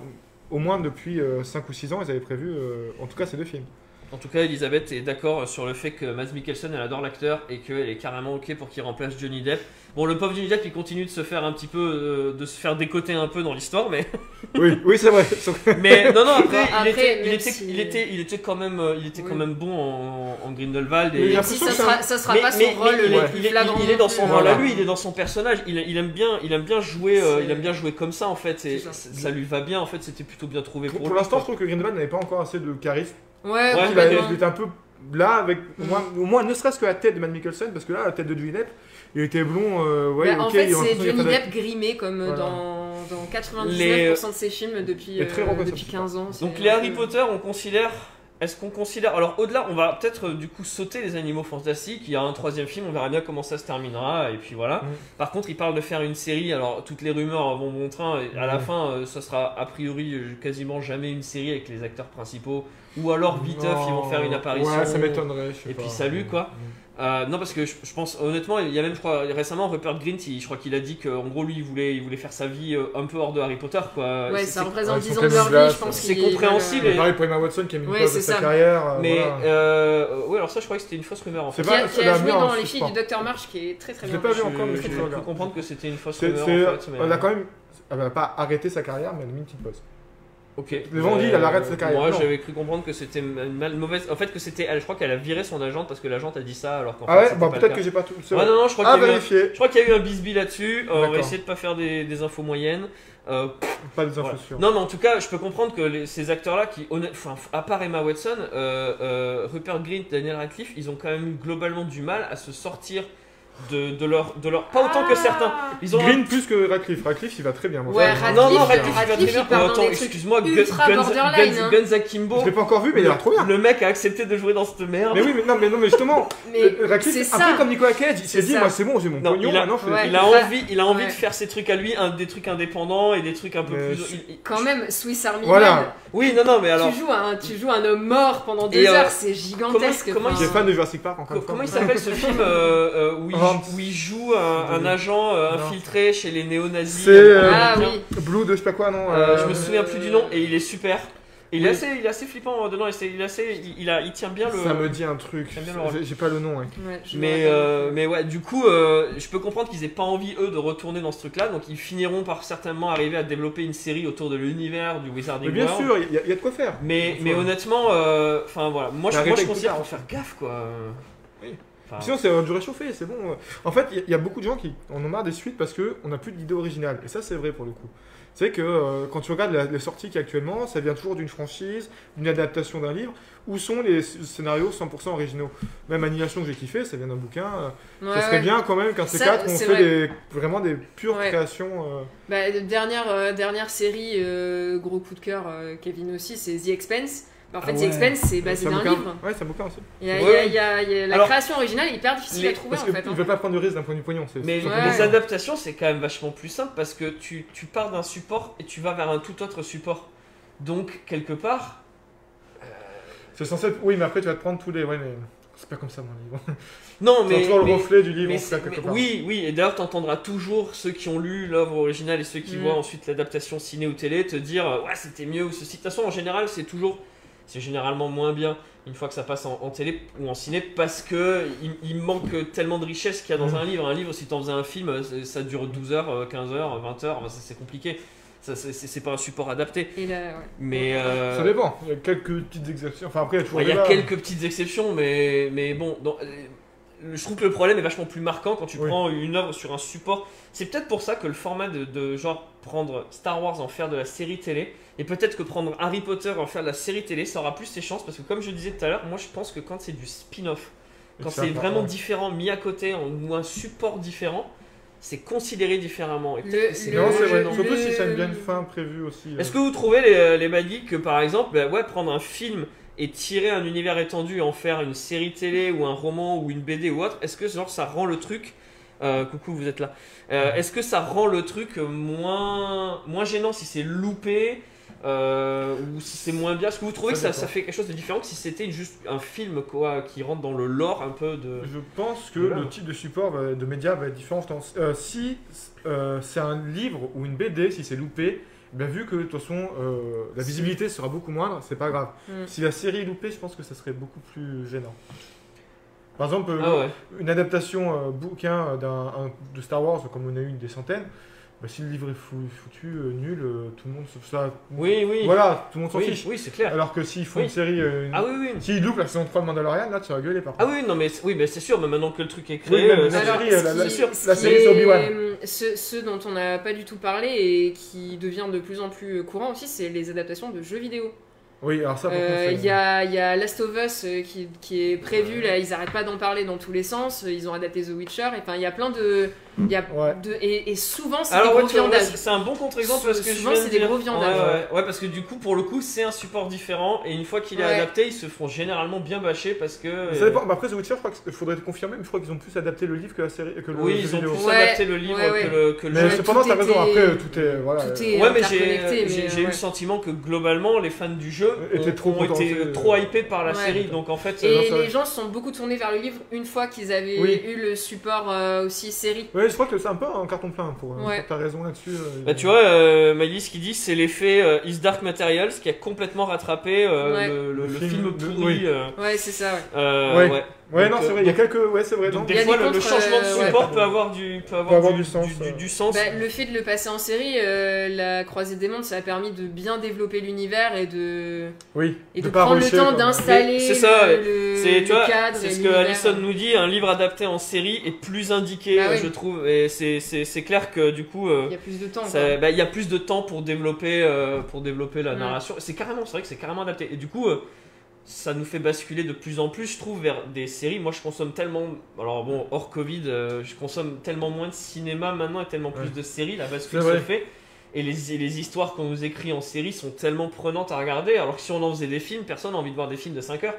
au moins depuis 5 ou 6 ans, ils avaient prévu, euh, en tout cas, ces deux films. En tout cas, Elisabeth est d'accord sur le fait que Mads Mikkelsen, elle adore l'acteur et qu'elle est carrément ok pour qu'il remplace Johnny Depp. Bon, le pauvre Johnny Depp, il continue de se faire un petit peu, euh, de se faire décoter un peu dans l'histoire, mais, oui, oui, c'est vrai. mais non, non, après, Bon, il, était, il, était, si- il était, il était quand même, euh, il était quand Oui. même bon en, en Grindelwald Mais et Même si ça sera, ça sera mais, pas son mais- rôle mais il, est, il dans son rôle à lui, il est dans son personnage. Il, il aime bien, il aime bien jouer, euh, il aime bien jouer comme ça en fait. Et ça. lui va bien en fait. C'était plutôt bien trouvé Pour, pour, l'instant, je trouve que Grindelwald n'avait pas encore assez de charisme. Ouais, Ouais, complètement. il était un peu là, avec au moins, au moins ne serait-ce que la tête de Matt Mikkelsen, parce que là, la tête de Johnny Depp, il était blond, euh, ouais, Bah, ok. en fait, c'est Johnny Depp grimé comme Voilà. dans, dans 99% Les- de ses films depuis, euh, depuis c'est 15 ans. Donc les Harry Potter, on considère. Est-ce qu'on considère Alors au-delà, on va peut-être euh, du coup sauter les animaux fantastiques. Il y a un troisième film, on verra bien comment ça se terminera. Et puis voilà. Mm. Par contre, il parle de faire une série. Alors toutes les rumeurs vont bon train. Et à la Mm. fin, euh, ça sera a priori euh, quasiment jamais une série avec les acteurs principaux. Ou alors viteuf, ils vont faire une apparition. Ouais, ça m'étonnerait. Et puis salut, quoi. Euh, non, parce que je, je pense honnêtement, il y a même, je crois, récemment, Rupert Grint, il- je crois qu'il a dit qu'en gros, lui, il voulait, il voulait faire sa vie euh, un peu hors de Harry Potter, quoi. Ouais, C'est- ça c'est- représente ouais, 10 son ans de leur vie, je pense. c'est compréhensible veulent, Et euh, pareil pour Emma Watson qui a mis une Ouais, pause de sa carrière. euh, Mais, voilà. euh, ouais, alors ça, je crois que c'était une fausse rumeur en fait. C'est Qui a, pas- qui a joué dans les suspens. filles du Docteur March qui est très très Je bien. l'ai pas vu Je- encore, mais je regarde. comprendre que c'était une fausse rumeur en fait. Elle a quand même. Elle va pas arrêté sa carrière, mais elle a mis une petite pause. Ok. Gens ont dit, elle arrête sa carrière. Moi, Non. j'avais cru comprendre que c'était une mal mauvaise. En fait, que c'était. elle- Je crois qu'elle a viré son agente parce que l'agente a dit ça alors qu'en Ah fait. ouais, c'était bah pas le peut-être cas. que j'ai pas tout. c'est Ouais, vrai. non, non, je crois À qu'il y a eu un- vérifier. Je crois qu'il y a eu un bisbis là-dessus. Euh, on va essayer de pas faire des, des infos moyennes. Euh, Pas des infos Voilà. sûres. Non, mais en tout cas, je peux comprendre que les- ces acteurs-là, qui, honnête- enfin, à part Emma Watson, euh, euh, Rupert Grint, Daniel Radcliffe, ils ont quand même eu globalement du mal à se sortir de, de leur, de leur. Pas autant que certains. Ils ont. Green plus que Radcliffe. Radcliffe, il va très bien. moi, Ouais, ça, Radcliffe, non, non, Radcliffe, Radcliffe, il va très bien. il part dans attends, des trucs excuse-moi, Guns, ultra Guns, borderline, Guns- hein. Guns Akimbo. Je l'ai pas encore vu, mais il a l'air trop bien. Le mec a accepté de jouer dans cette merde. Mais oui, mais non, mais non, mais justement, Mais euh, Radcliffe, c'est un ça. peu comme Nicolas Cage, il s'est C'est dit, ça. moi c'est bon, j'ai mon Non, pognon, il a- maintenant je fais. Ouais. Il a envie, il a envie ouais. de faire ses trucs à lui, un, des trucs indépendants et des trucs un peu Mais plus. je- il- il- Quand même, Swiss Army Voilà. Man, Oui, non, non, mais alors. tu, joues un, tu joues un homme mort pendant deux Et, euh, heures, c'est gigantesque. comment- comment il fan de Jurassic Park encore Co- une fois. Comment il s'appelle ce film euh, euh, où, il, Où il joue un, un agent euh, Non. infiltré chez les néo-nazis C'est, euh, Ah oui. Blue de je sais pas quoi, non Euh, euh, je me souviens plus du nom et il est super. Et il, est Oui. assez, il est assez flippant euh, dedans. et c'est- Il, est assez, il, il a, il tient bien le. Ça me dit un truc, J'aime bien le rôle. j'ai j'ai pas le nom. ouais. Ouais, je me Mais, rappelle. euh, mais ouais, du coup, euh, je peux comprendre qu'ils aient pas envie, eux, de retourner dans ce truc-là. Donc, ils finiront par certainement arriver à développer une série autour de l'univers du Wizarding Mais bien World. sûr, il y, a- il y a de quoi faire. Mais, mais honnêtement, euh, enfin voilà, moi je, Mais moi, je qu'il faut faire gaffe quoi. Oui. Enfin, Sinon, c'est du réchauffé, c'est bon. En fait, il y a- il y, a beaucoup de gens qui en ont marre des suites parce qu'on n'a plus d'idée originale. Et ça, c'est vrai pour le coup. C'est que euh, quand tu regardes la- les sorties qu'il y a actuellement, ça vient toujours d'une franchise, d'une adaptation d'un livre. Où sont les scénarios 100% originaux Même Annihilation que j'ai kiffé, ça vient d'un bouquin. euh, Ouais, ça serait ouais. bien quand même qu'un Ça, C4, on fait vrai. des, vraiment des pures Ouais. créations. euh, Bah, de- dernière, euh, dernière série, euh, gros coup de cœur, euh, Kevin aussi, c'est The Expense. Bah, en fait, Ah The ouais. Expense, c'est basé d'un livre. Ouais, c'est un bouquin aussi. Il y a, Ouais. il y a- il y a- il y a- la Alors, création originale est hyper difficile les- à trouver Parce en qu'ils fait. ne hein. veulent pas prendre de risque d'un point de vue pognon. c'est- Mais c'est Ouais. surtout les adaptations, c'est quand même vachement plus simple parce que tu, tu pars d'un support et tu vas vers un tout autre support. Donc, quelque part, C'est censé être... Oui, mais après, tu vas te prendre tous les. Ouais, mais... C'est pas comme ça mon livre. Non, C'est mais. toujours le mais- reflet du livre mais en tout cas, c'est- quelque mais part. oui, oui, et d'ailleurs, tu entendras toujours ceux qui ont lu l'œuvre originale et ceux qui Mm. voient ensuite l'adaptation ciné ou télé te dire euh, ouais, c'était mieux ou ceci. De toute façon, en général, c'est toujours. C'est généralement moins bien une fois que ça passe en, en télé ou en ciné parce que il, il manque tellement de richesse qu'il y a dans Mm. un livre. Un livre, si tu en faisais un film, euh, ça dure 12 heures, euh, 15 heures, 20 heures, enfin, ça, c'est compliqué. Ça, c'est- pas un support adapté. Et là, ouais. Mais. euh, Ça dépend. Il y a quelques petites exceptions. Enfin après, il y a Ouais, y quelques petites exceptions, mais, mais bon, dans- euh, je trouve que le problème est vachement plus marquant quand tu Oui. prends une œuvre sur un support. C'est peut-être pour ça que le format de, de genre prendre Star Wars en faire de la série télé, et peut-être que prendre Harry Potter en faire de la série télé, ça aura plus ses chances, parce que comme je disais tout à l'heure, moi je pense que quand c'est du spin-off, quand c'est vraiment ouais. différent, mis à côté, en- ou un support différent, c'est considéré différemment. Et Le- c'est Non, c'est vrai. le- Surtout si ça a une fin prévue aussi. euh. est-ce que vous trouvez les, les Maggie que par exemple, bah ouais, prendre un film et tirer un univers étendu et en faire une série télé ou un roman ou une BD ou autre, est-ce que genre ça rend le truc euh, coucou, vous êtes là. Euh, Est-ce que ça rend le truc moins, moins gênant si c'est loupé euh, ou si c'est moins bien Est-ce que vous trouvez Ça que ça, fait quelque chose de différent que si c'était juste un film quoi, qui rentre dans le lore un peu de. Je pense que Voilà. le type de support va- de médias va être différent. Euh, si euh, c'est un livre ou une BD, si c'est loupé, ben vu que de toute façon euh, la visibilité sera beaucoup moindre, c'est pas grave. Mm. Si la série est loupée, je pense que ça serait beaucoup plus gênant. Par exemple, euh, Ah ouais. une adaptation euh, bouquin d'un, de Star Wars, comme on a eu des centaines, bah, si le livre est fou- foutu, euh, nul, euh, tout le monde se ça, Oui, oui. Voilà, tout le monde s'en oui, fiche. oui, c'est clair. Alors que s'ils font Oui. une série, euh, une- Ah oui, oui. s'ils loupent la saison 3 de Mandalorian, là tu vas gueuler par Ah oui, non, mais c'est- oui, mais c'est sûr, mais maintenant que le truc est créé. la série, la- sûr, série est- sur Obi-Wan. Ce, ce dont on n'a pas du tout parlé et qui devient de plus en plus courant aussi, c'est les adaptations de jeux vidéo. Oui, alors ça, Euh, Il y, a, il y a Last of Us qui, qui est prévu, là, ils arrêtent pas d'en parler dans tous les sens. Ils ont adapté The Witcher, et enfin, il y a plein de. Il Y a Ouais. de et, et souvent, c'est des gros ouais, viandages. c'est un bon contre-exemple parce que je Souvent, c'est des gros viandages. Ouais, ouais, ouais, parce que du coup, pour le coup, c'est un support différent et une fois qu'il est Ouais. adapté, ils se font généralement bien bâcher parce que. Ça dépend. Bah, après, The Witcher, je crois qu'il faudrait confirmer, mais je crois qu'ils ont plus adapté le livre que la série, que le Oui, ils ont vidéo. plus Ouais, adapté le livre ouais, ouais. que le, que le Mais jeu. cependant, t'as raison. Après, tout est voilà. tout euh, est- Ouais, mais j'ai eu le sentiment que globalement, les fans du jeu Étaient ont, été trop euh. hypés par la série. Donc en fait, Et vrai. les gens se sont beaucoup tournés vers le livre une fois qu'ils avaient eu le support euh, aussi série. Je crois que c'est un peu un carton plein pour. euh, Ouais. T'as raison là-dessus. euh, Bah tu vois, euh, Maëlys qui dit c'est l'effet euh, Is Dark Materials qui a complètement rattrapé euh, Ouais. le, le- Le le film pourri. oui. euh, Ouais, c'est ça, ouais. euh, Ouais. Ouais. Non, c'est euh, vrai. Il y a quelques. Ouais, c'est vrai. Donc non. des fois, le, changement de euh, support ouais. peut avoir du, peut avoir Peut avoir du, du sens, du- du- ouais. du sens. Bah, le fait de le passer en série, euh, la croisée des mondes, ça a permis de bien développer l'univers et de, Oui. et de, prendre le temps d'installer c'est ça, le, le- C'est tu le vois, cadre. c'est ce que. Alison nous dit. Un livre adapté en série est plus indiqué, Bah euh, oui. je trouve. Et c'est- c'est c'est clair que du coup, euh, Il y a plus de temps. bah, il y a plus de temps pour développer, euh, pour développer la narration. C'est carrément, c'est vrai que c'est carrément adapté. Et du coup, euh, ça nous fait basculer de plus en plus, je trouve, vers des séries. Moi, je consomme tellement, alors bon, hors Covid, euh, je consomme tellement moins de cinéma maintenant et tellement plus de séries. La bascule se fait. Et les, et les histoires qu'on nous écrit en série sont tellement prenantes à regarder. Alors que si on en faisait des films, personne n'a envie de voir des films de 5 heures.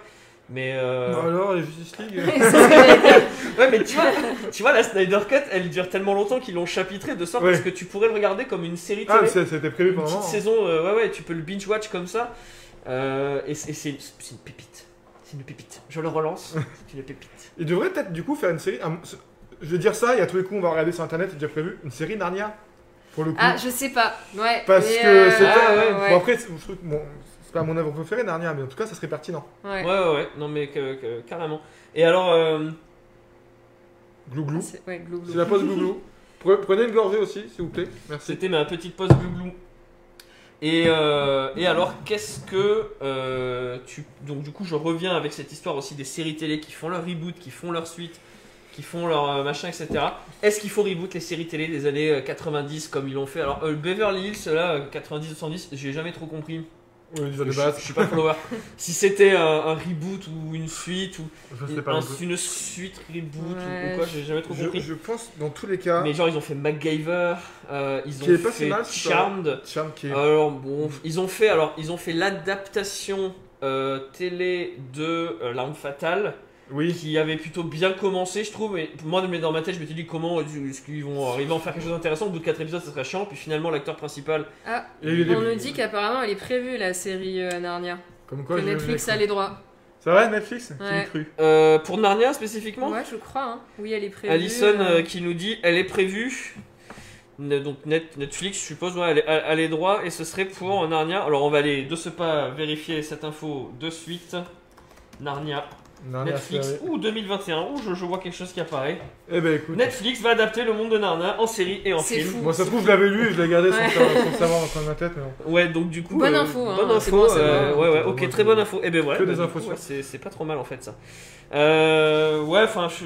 Mais euh, Non, alors, les Justice League. euh. Ouais, mais tu vois, tu vois, la Snyder Cut, elle dure tellement longtemps qu'ils l'ont chapitré de sorte Ouais. que tu pourrais le regarder comme une série Ah, télé. mais c'est- c'était prévu une pendant un petite saison, euh, ouais, ouais, tu peux le binge-watch comme ça. Euh, et c'est c'est une, c'est une pépite. C'est une pépite. Je le relance, c'est une pépite. Il devrait peut-être du coup faire une série. un- Je vais dire ça et à tous les coups on va regarder sur internet, c'est déjà prévu. Une série Narnia. Pour le coup. Ah, je sais pas. Ouais. Parce mais, que euh, c'était. Ah, ouais. ouais. Bon, après, c'est je trouve que, bon, c'est pas mon œuvre préférée Narnia, mais en tout cas ça serait pertinent. Ouais. Ouais, ouais, ouais, non, mais que- que- carrément. Et alors, euh, Glouglou. C'est- Ouais, la pause Glouglou. Pre- Prenez une gorgée aussi, s'il vous plaît. Merci. c'était ma petite pause glouglou. Et, euh, et alors, qu'est-ce que euh, tu. Donc, du coup, je reviens avec cette histoire aussi des séries télé qui font leur reboot, qui font leur suite, qui font leur euh, machin, etc. Est-ce qu'il faut reboot les séries télé des années euh, 90 comme ils l'ont fait? Alors, Beverly Hills, là, 90-110, j'ai jamais trop compris. Oui, Je, base. je suis pas follower. si c'était un, un reboot ou une suite ou Je sais une, pas. un- non plus. une suite reboot ou- Ouais, ou quoi, j'ai jamais trop Je, compris. je pense dans tous les cas. Mais genre, ils ont fait MacGyver, euh, ils ont fait mal, Charmed. Charm qui est. Alors bon, ils ont fait alors ils ont fait l'adaptation euh, télé de euh, L'arme fatale Oui. qui avait plutôt bien commencé, je trouve. Et moi, mais dans ma tête, je m'étais dit comment est-ce qu'ils vont arriver à en faire quelque chose d'intéressant? Au bout de 4 épisodes, ça serait chiant. Puis finalement, l'acteur principal, Ah, eu on nous dit qu'apparemment elle est prévue la série euh, Narnia. Comme quoi, que Netflix a les droits. C'est vrai, Netflix? Ouais. cru Euh, pour Narnia spécifiquement? Ouais, je crois. hein. Oui, elle est prévue. Alison euh, euh, qui nous dit elle est prévue. Donc Net- Netflix, je suppose, ouais, elle, est, elle- elle est droit et ce serait pour Narnia. Alors on va aller de ce pas vérifier cette info de suite. Narnia, Narnia, Netflix, série. ou 2021, ou je, je vois quelque chose qui apparaît. Eh ben écoute. Netflix va adapter le monde de Narnia en série et en film. fou. Bon, ça se trouve, je l'avais lu et je l'ai gardé sans, Ouais. savoir- sans savoir dans le coin de ma tête, mais. Ouais, donc du coup. Bonne euh, info, hein, Bonne info, bon euh, ouais, ouais, ok, très bonne bon. info. Et ben voilà, Que bah, des infos ouais, c'est c'est pas trop mal en fait ça. Euh, ouais, enfin, je.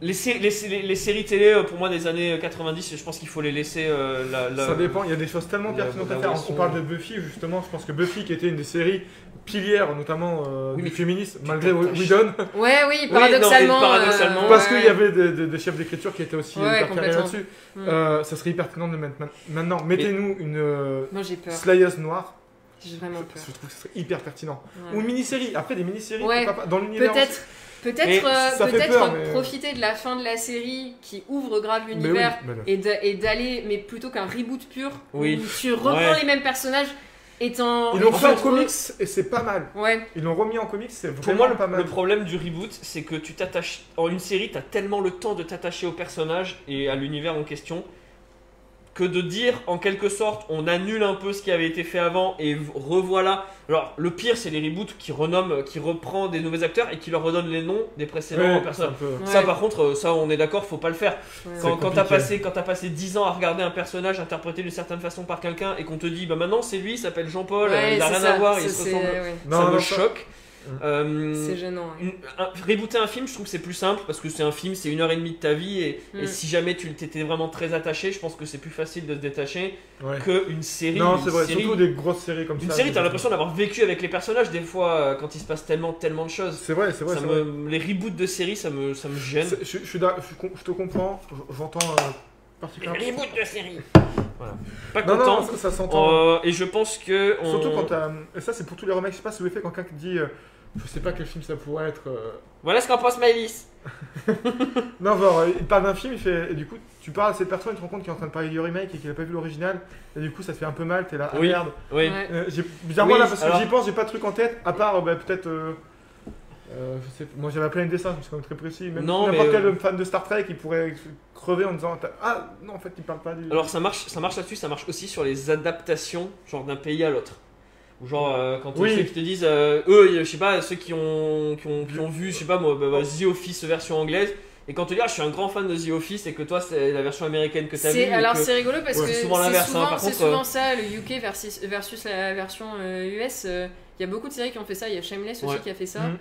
Les, sé- les, sé- les- les séries télé, euh, pour moi, des années 90, je pense qu'il faut les laisser. euh, la, la- Ça dépend, il y a des choses tellement pertinentes à faire. On parle de Buffy, justement, je pense que Buffy, qui était une des séries pilières, notamment euh, Oui, du féminisme, malgré. Whedon, Ouais, oui, Oui, paradoxalement. non, et paradoxalement, euh, parce ouais. qu'il y avait des, des- des chefs d'écriture qui étaient aussi Ouais, hyper carrés là-dessus. Mm. Euh, ça serait hyper pertinent de le mettre maintenant. Mettez-nous une euh, Moi, j'ai peur. slayeuse noire, J'ai vraiment je peur. trouve que ce serait hyper pertinent. Ouais. Ou une mini-série, après des mini-séries, dans l'univers. Peut-être, peut-être, euh, peur, mais- profiter de la fin de la série qui ouvre grave oui, l'univers et d'a- et d'aller, mais plutôt qu'un reboot pur, Oui. où tu reprends Ouais. les mêmes personnages étant. Ils l'ont fait en comics et c'est pas mal. Ouais, Ils l'ont remis en comics, c'est Pour vraiment moi, le, pas mal. le problème du reboot, c'est que tu t'attaches. En une série, t'as tellement le temps de t'attacher au personnage et à l'univers en question que de dire en quelque sorte on annule un peu ce qui avait été fait avant et revoilà. Alors le pire c'est les reboots qui renomment, qui reprend des nouveaux acteurs et qui leur redonnent les noms des précédents Ouais, ouais. Ça par contre, euh, ça on est d'accord, faut pas le faire. ouais. Quand, quand t'as passé, quand t'as passé 10 ans à regarder un personnage interprété d'une certaine façon par quelqu'un et qu'on te dit bah maintenant c'est lui, il s'appelle Jean-Paul, Ouais, il a rien ça, à voir, ça, il se ressemble. ouais. Non, ça me choque. Euh, C'est gênant. ouais. une- un- rebooter un film, je trouve que c'est plus simple parce que c'est un film, c'est une heure et demie de ta vie et, Mm. et si jamais tu t'étais vraiment très attaché, je pense que c'est plus facile de se détacher Ouais. qu'une série. Non, une c'est vrai, série- surtout des grosses séries comme Une ça. série, c'est- t'as l'impression d'avoir vécu avec les personnages des fois euh, quand il se passe tellement, tellement de choses. C'est vrai, c'est vrai. Les reboots de séries, ça me, ça me gêne. Je, te comprends, j'entends euh, Les particulièrement. reboots de séries. Voilà. Pas Non, content. non, ça, ça s'entend. Euh, et je pense que. on- Surtout quand t'as. Et ça, c'est pour tous les remakes. Je sais pas si vous avez fait quand quelqu'un dit. euh, je sais pas quel film ça pourrait être. euh, Voilà ce qu'en pense Maëlys. Non, genre, euh, il parle d'un film, il fait. Et du coup, tu parles à cette personne, tu te rends compte qu'il est en train de parler du remake et qu'il a pas vu l'original. Et du coup, ça te fait un peu mal, t'es là. Ah Oui. merde. Oui. Euh, Bizarrement, Oui, là, parce que j'y pense, j'ai pas de truc en tête, à part euh, bah, peut-être. Euh, je sais, moi j'avais plein de dessins, c'est quand même très précis. Même Non, n'importe quel euh, fan de Star Trek, il pourrait crever en disant Ah non, en fait, il parle pas du. Alors ça marche, ça marche là-dessus, ça marche aussi sur les adaptations, genre d'un pays à l'autre. Ou Genre euh, quand Oui. ceux qui te disent, euh, eux, je sais pas, ceux qui ont, qui ont, qui ont vu, je sais pas moi, bah, bah, The Office version anglaise, et quand tu dis, ah, je suis un grand fan de The Office, et que toi c'est la version américaine que t'as vue, C'est- et alors que- c'est rigolo parce Ouais. que C'est c'est souvent souvent, l'inverse, hein, contre, souvent euh, ça, le UK versus, versus la version euh, US. euh, Il y a beaucoup de séries qui ont fait ça. Il y a Shameless aussi qui a fait ça. Euh,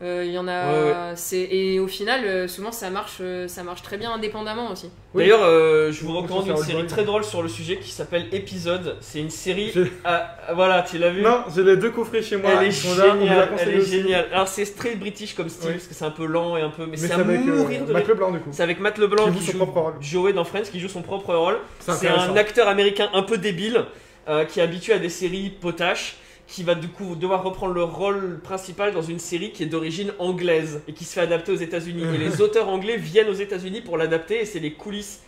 Il y en a. Ouais, c'est Et au final, euh, souvent ça marche, euh, ça marche très bien indépendamment aussi. Oui. D'ailleurs, euh, je vous recommande une série très drôle sur le sujet qui s'appelle Épisode. C'est une série. Ah, voilà, tu l'as vu Non, j'ai les deux coffrets chez moi. Elle est géniale, elle est géniale. Alors c'est très british comme style Oui. parce que c'est un peu lent et un peu, mais, Mais c'est c'est à avec euh, mourir de rire. Leblanc du coup. C'est avec Matt LeBlanc Qui qui, joue son propre rôle. Joey dans Friends qui joue son propre rôle. C'est un acteur américain un peu débile euh, qui est habitué à des séries potaches qui va du coup devoir reprendre le rôle principal dans une série qui est d'origine anglaise et qui se fait adapter aux États-Unis. et les auteurs anglais viennent aux États-Unis pour l'adapter et c'est les coulisses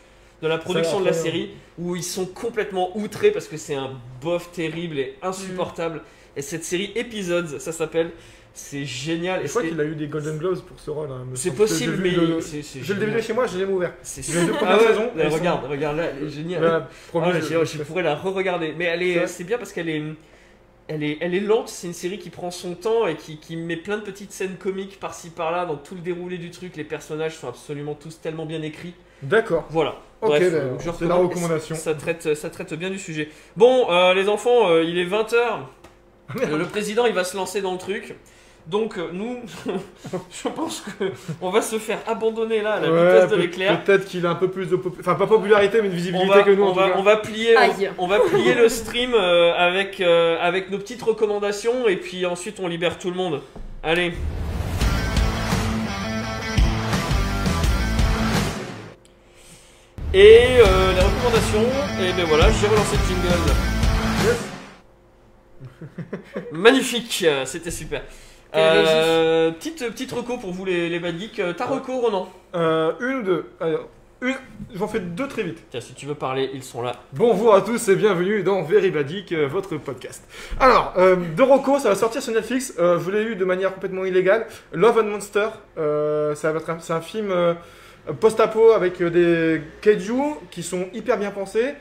de la production de la série où ils sont complètement outrés parce que c'est un bof terrible et insupportable. Et cette série Episodes, ça s'appelle, c'est génial. Et je crois qu'il a eu des Golden Globes pour ce rôle. hein, c'est possible, mais le- J'ai le DVD chez moi, je l'ai ouvert. C'est super. Ah ouais, saisons, là, sont- regarde, regarde là, elle est géniale. Ah, je- pourrais la re-regarder. Mais elle est, Ouais. c'est bien parce qu'elle est, elle est, elle est lente. C'est une série qui prend son temps et qui, qui met plein de petites scènes comiques par-ci par-là dans tout le déroulé du truc. Les personnages sont absolument tous tellement bien écrits. D'accord. Voilà. Ok, Bref, bah, euh, c'est la recommandation. Ça traite, ça traite bien du sujet. Bon, euh, les enfants, euh, il est 20h. le président, il va se lancer dans le truc. Donc, euh, nous, je pense que on va se faire abandonner là à la Ouais, vitesse de l'éclair. Peut-être qu'il a un peu plus de enfin pas popularité mais de visibilité va, que nous. en on, tout va, cas. on va plier, Aïe. on, on va plier le stream euh, avec, euh, avec nos petites recommandations et puis ensuite on libère tout le monde. Allez. Et euh, les recommandations, et ben voilà, j'ai relancé le jingle. Magnifique, euh, c'était super. Euh, petite, petite reco pour vous les, les bad geeks. Euh, Ta reco, Ronan Euh, une de alors, une, j'en fais deux très vite. Tiens, si tu veux parler, ils sont là. Bonjour à tous et bienvenue dans Very Bad Geek, euh, votre podcast. Alors, euh, de Rocco, ça va sortir sur Netflix. Euh, je l'ai eu de manière complètement illégale. Love and Monster, euh, ça va être un- c'est un film euh, post-apo avec euh, des kaiju qui sont hyper bien pensés.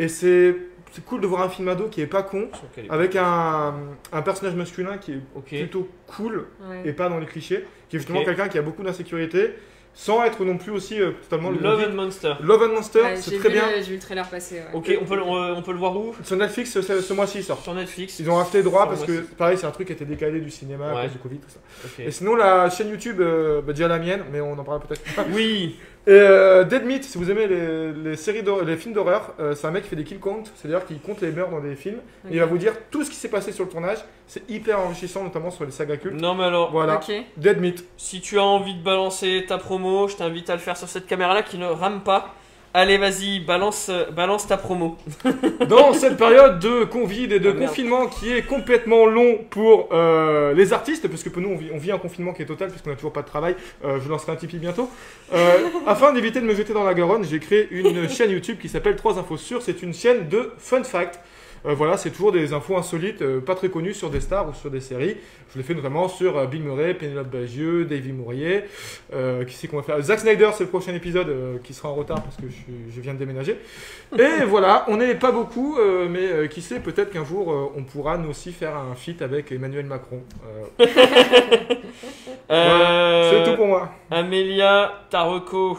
Et c'est c'est cool de voir un film ado qui est pas con, avec un, un personnage masculin qui est plutôt cool Ouais. et pas dans les clichés, qui est justement quelqu'un qui a beaucoup d'insécurité, sans être non plus aussi euh, totalement le Love and Monster. Love and Monster, Ouais, c'est très vu bien. J'ai vu le trailer passer. ouais. Ok, on peut, le- on, on peut le voir où? Sur Netflix, ce, ce mois-ci, il sort. Sur Netflix. Ils ont acheté droit parce que, pareil, c'est un truc qui a été décalé du cinéma à cause du Covid, tout ça. Et sinon, la chaîne YouTube, euh, bah, déjà la mienne, mais on en parlera peut-être plus tard. Oui. Et euh, Dead Meat, si vous aimez les, les séries les films d'horreur, euh, c'est un mec qui fait des kill counts, c'est-à-dire qu'il compte les meurtres dans des films. Et il va vous dire tout ce qui s'est passé sur le tournage. C'est hyper enrichissant, notamment sur les sagas cultes. Non, mais alors, Voilà, Ok. Dead Meat. si tu as envie de balancer ta promo, je t'invite à le faire sur cette caméra-là qui ne rame pas. Allez, vas-y, balance, balance ta promo. Dans cette période de Covid et de Ah, merde. confinement qui est complètement long pour euh, les artistes, parce que pour nous on vit, on vit un confinement qui est total puisqu'on n'a toujours pas de travail, euh, je lancerai un Tipeee bientôt. Euh, afin d'éviter de me jeter dans la Garonne, j'ai créé une chaîne YouTube qui s'appelle 3 infos sûres. C'est une chaîne de fun fact. Euh, voilà, c'est toujours des infos insolites, euh, pas très connues sur des stars ou sur des séries. Je l'ai fait notamment sur euh, Bill Murray, Pénélope Bagieux, Davy Mourier. Euh, qui c'est qu'on va faire Zack Snyder, c'est le prochain épisode euh, qui sera en retard parce que je, suis- je viens de déménager. Et voilà, on n'est pas beaucoup, euh, mais euh, qui sait, peut-être qu'un jour euh, on pourra nous aussi faire un feat avec Emmanuel Macron. Euh, Euh, C'est tout pour moi. Amélia Taroko.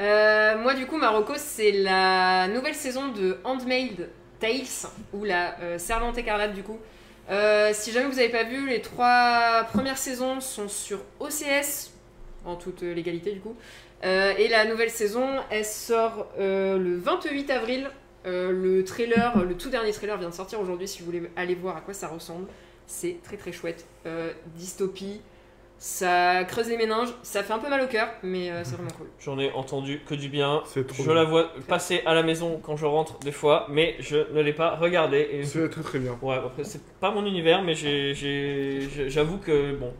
Euh, moi, du coup, Marocco, c'est la nouvelle saison de Handmaid Tales, ou la euh, Servante écarlate, du coup. Euh, si jamais vous n'avez pas vu, les trois premières saisons sont sur OCS, en toute euh, légalité, du coup. Euh, et la nouvelle saison, elle sort le 28 avril. Le trailer, le tout dernier trailer vient de sortir aujourd'hui, si vous voulez aller voir à quoi ça ressemble. C'est très très chouette. Dystopie, ça creuse les méninges, ça fait un peu mal au cœur, mais euh, c'est vraiment cool. J'en ai entendu que du bien. C'est trop Je bien. la vois passer à la maison quand je rentre des fois, mais je ne l'ai pas regardée. Et... C'est très très bien. Ouais, après, c'est pas mon univers, mais j'ai- j'ai- j'ai- j'avoue que bon,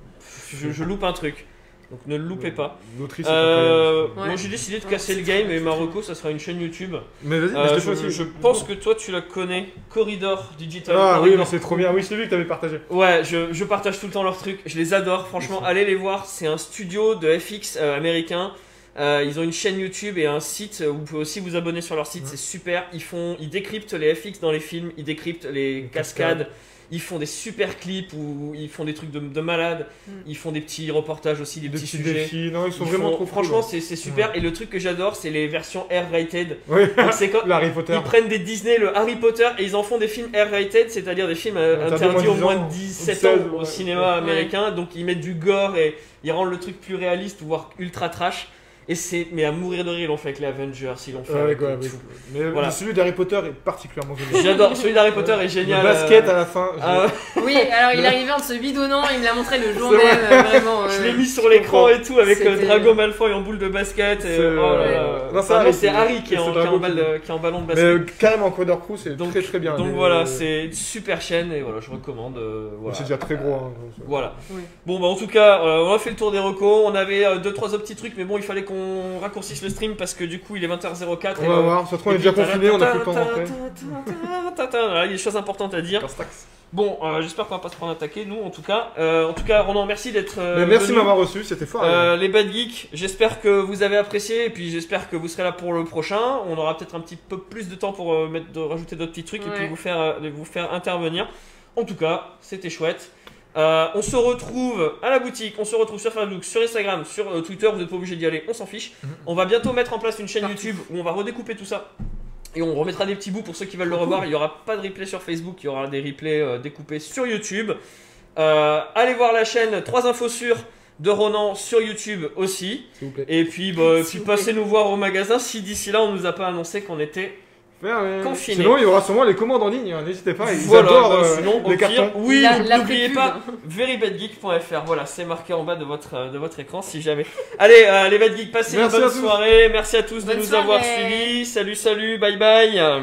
je, je loupe un truc. Donc ne le loupez pas. L'autrice Euh. Ouais. Moi j'ai décidé de casser le game et. Marocco ça sera une chaîne YouTube. Mais vas-y, Euh, je je, fais aussi. je pense que toi tu la connais, Corridor Digital. Ah oui, Corridor. mais c'est trop bien. Oui, je l'ai vu que t'avais partagé. Ouais, je, je partage tout le temps leurs trucs, je les adore, franchement, allez les voir, c'est un studio de FX euh, américain. Euh, ils ont une chaîne YouTube et un site où vous pouvez aussi vous abonner sur leur site, Ouais. c'est super. Ils font, ils décryptent les FX dans les films, ils décryptent les cascades, ils font des super clips où ils font des trucs de, de malade, Mm. ils font des petits reportages aussi, des Des petits petits sujets. défis. Non, ils sont Ils vraiment font- trop franchement, cool. c'est c'est super. Et le truc que j'adore, c'est les versions R-rated. Oui, Donc, c'est quand Harry Potter. ils prennent des Disney, le Harry Potter, et ils en font des films R-rated, c'est-à-dire des films euh, Interdits au moins de moins 10 ans, de 17 16, ans au cinéma Ouais. américain. Donc ils mettent du gore et ils rendent le truc plus réaliste, voire ultra trash. Et c'est, mais à mourir de rire, ils l'ont fait avec les Avengers, ils l'ont fait Ouais, avec ouais, tout. ouais. Mais Voilà. celui d'Harry Potter est particulièrement génial. J'adore, celui d'Harry Potter est génial. Le basket euh, à la fin. je- ah, Oui, alors il arrivait en se bidonnant, il me l'a montré le jour même, vrai. euh, vraiment. je euh, l'ai mis sur l'écran et tout avec euh, Drago Malfoy en boule de basket. Et, C'est- oh là là. Non, c'est Harry qui- est, en, qui est en balle qui- de- qui est en ballon de Mais basket. euh, carrément, Coder Crew, c'est Donc- très très bien. Donc Les- voilà, c'est une super chaîne et voilà, je recommande. euh. C'est déjà très gros. hein. Voilà. Bon, bah en tout cas, euh, on a fait le tour des recos. On avait 2-3 autres petits trucs, mais bon, il fallait qu'on raccourcisse le stream parce que du coup, il est 20h04. On et, va voir. Ça se trouve, on est déjà confiné, on a plus le temps d'entrer. il y a des choses importantes à dire. Bon, euh, j'espère qu'on va pas se prendre attaquer, nous, en tout cas. Euh, en tout cas, Ronan, merci d'être. euh, merci de m'avoir reçu, c'était fort. Euh, les Bad Geeks, j'espère que vous avez apprécié et puis j'espère que vous serez là pour le prochain. On aura peut-être un petit peu plus de temps pour mettre, de rajouter d'autres petits trucs et puis vous faire, vous faire intervenir. En tout cas, c'était chouette. Euh, on se retrouve à la boutique, on se retrouve sur Facebook, sur Instagram, sur euh, Twitter. Vous n'êtes pas obligé d'y aller, on s'en fiche. Mhm. On va bientôt mettre en place une chaîne. YouTube où on va redécouper tout ça. Et on remettra des petits bouts pour ceux qui veulent le revoir. Il n'y aura pas de replay sur Facebook, il y aura des replays euh, découpés sur YouTube. Allez voir la chaîne 3 infos sûres de Ronan sur YouTube aussi. S'il vous plaît. Et puis, bah, puis passez nous voir au magasin si d'ici là on nous a pas annoncé qu'on était. Ouais, ouais. Confiné. Sinon, il y aura sûrement les commandes en ligne. hein, N'hésitez pas. Ils voilà, adorent bah, euh, sinon, au les pire, cartons. oui, n'oubliez pas verybadgeek.fr. Voilà, c'est marqué en bas de votre, euh, de votre écran si jamais. Allez, euh, les Bad Geeks, passez Merci une bonne soirée. Merci à tous de nous avoir suivis. Salut, salut, bye bye.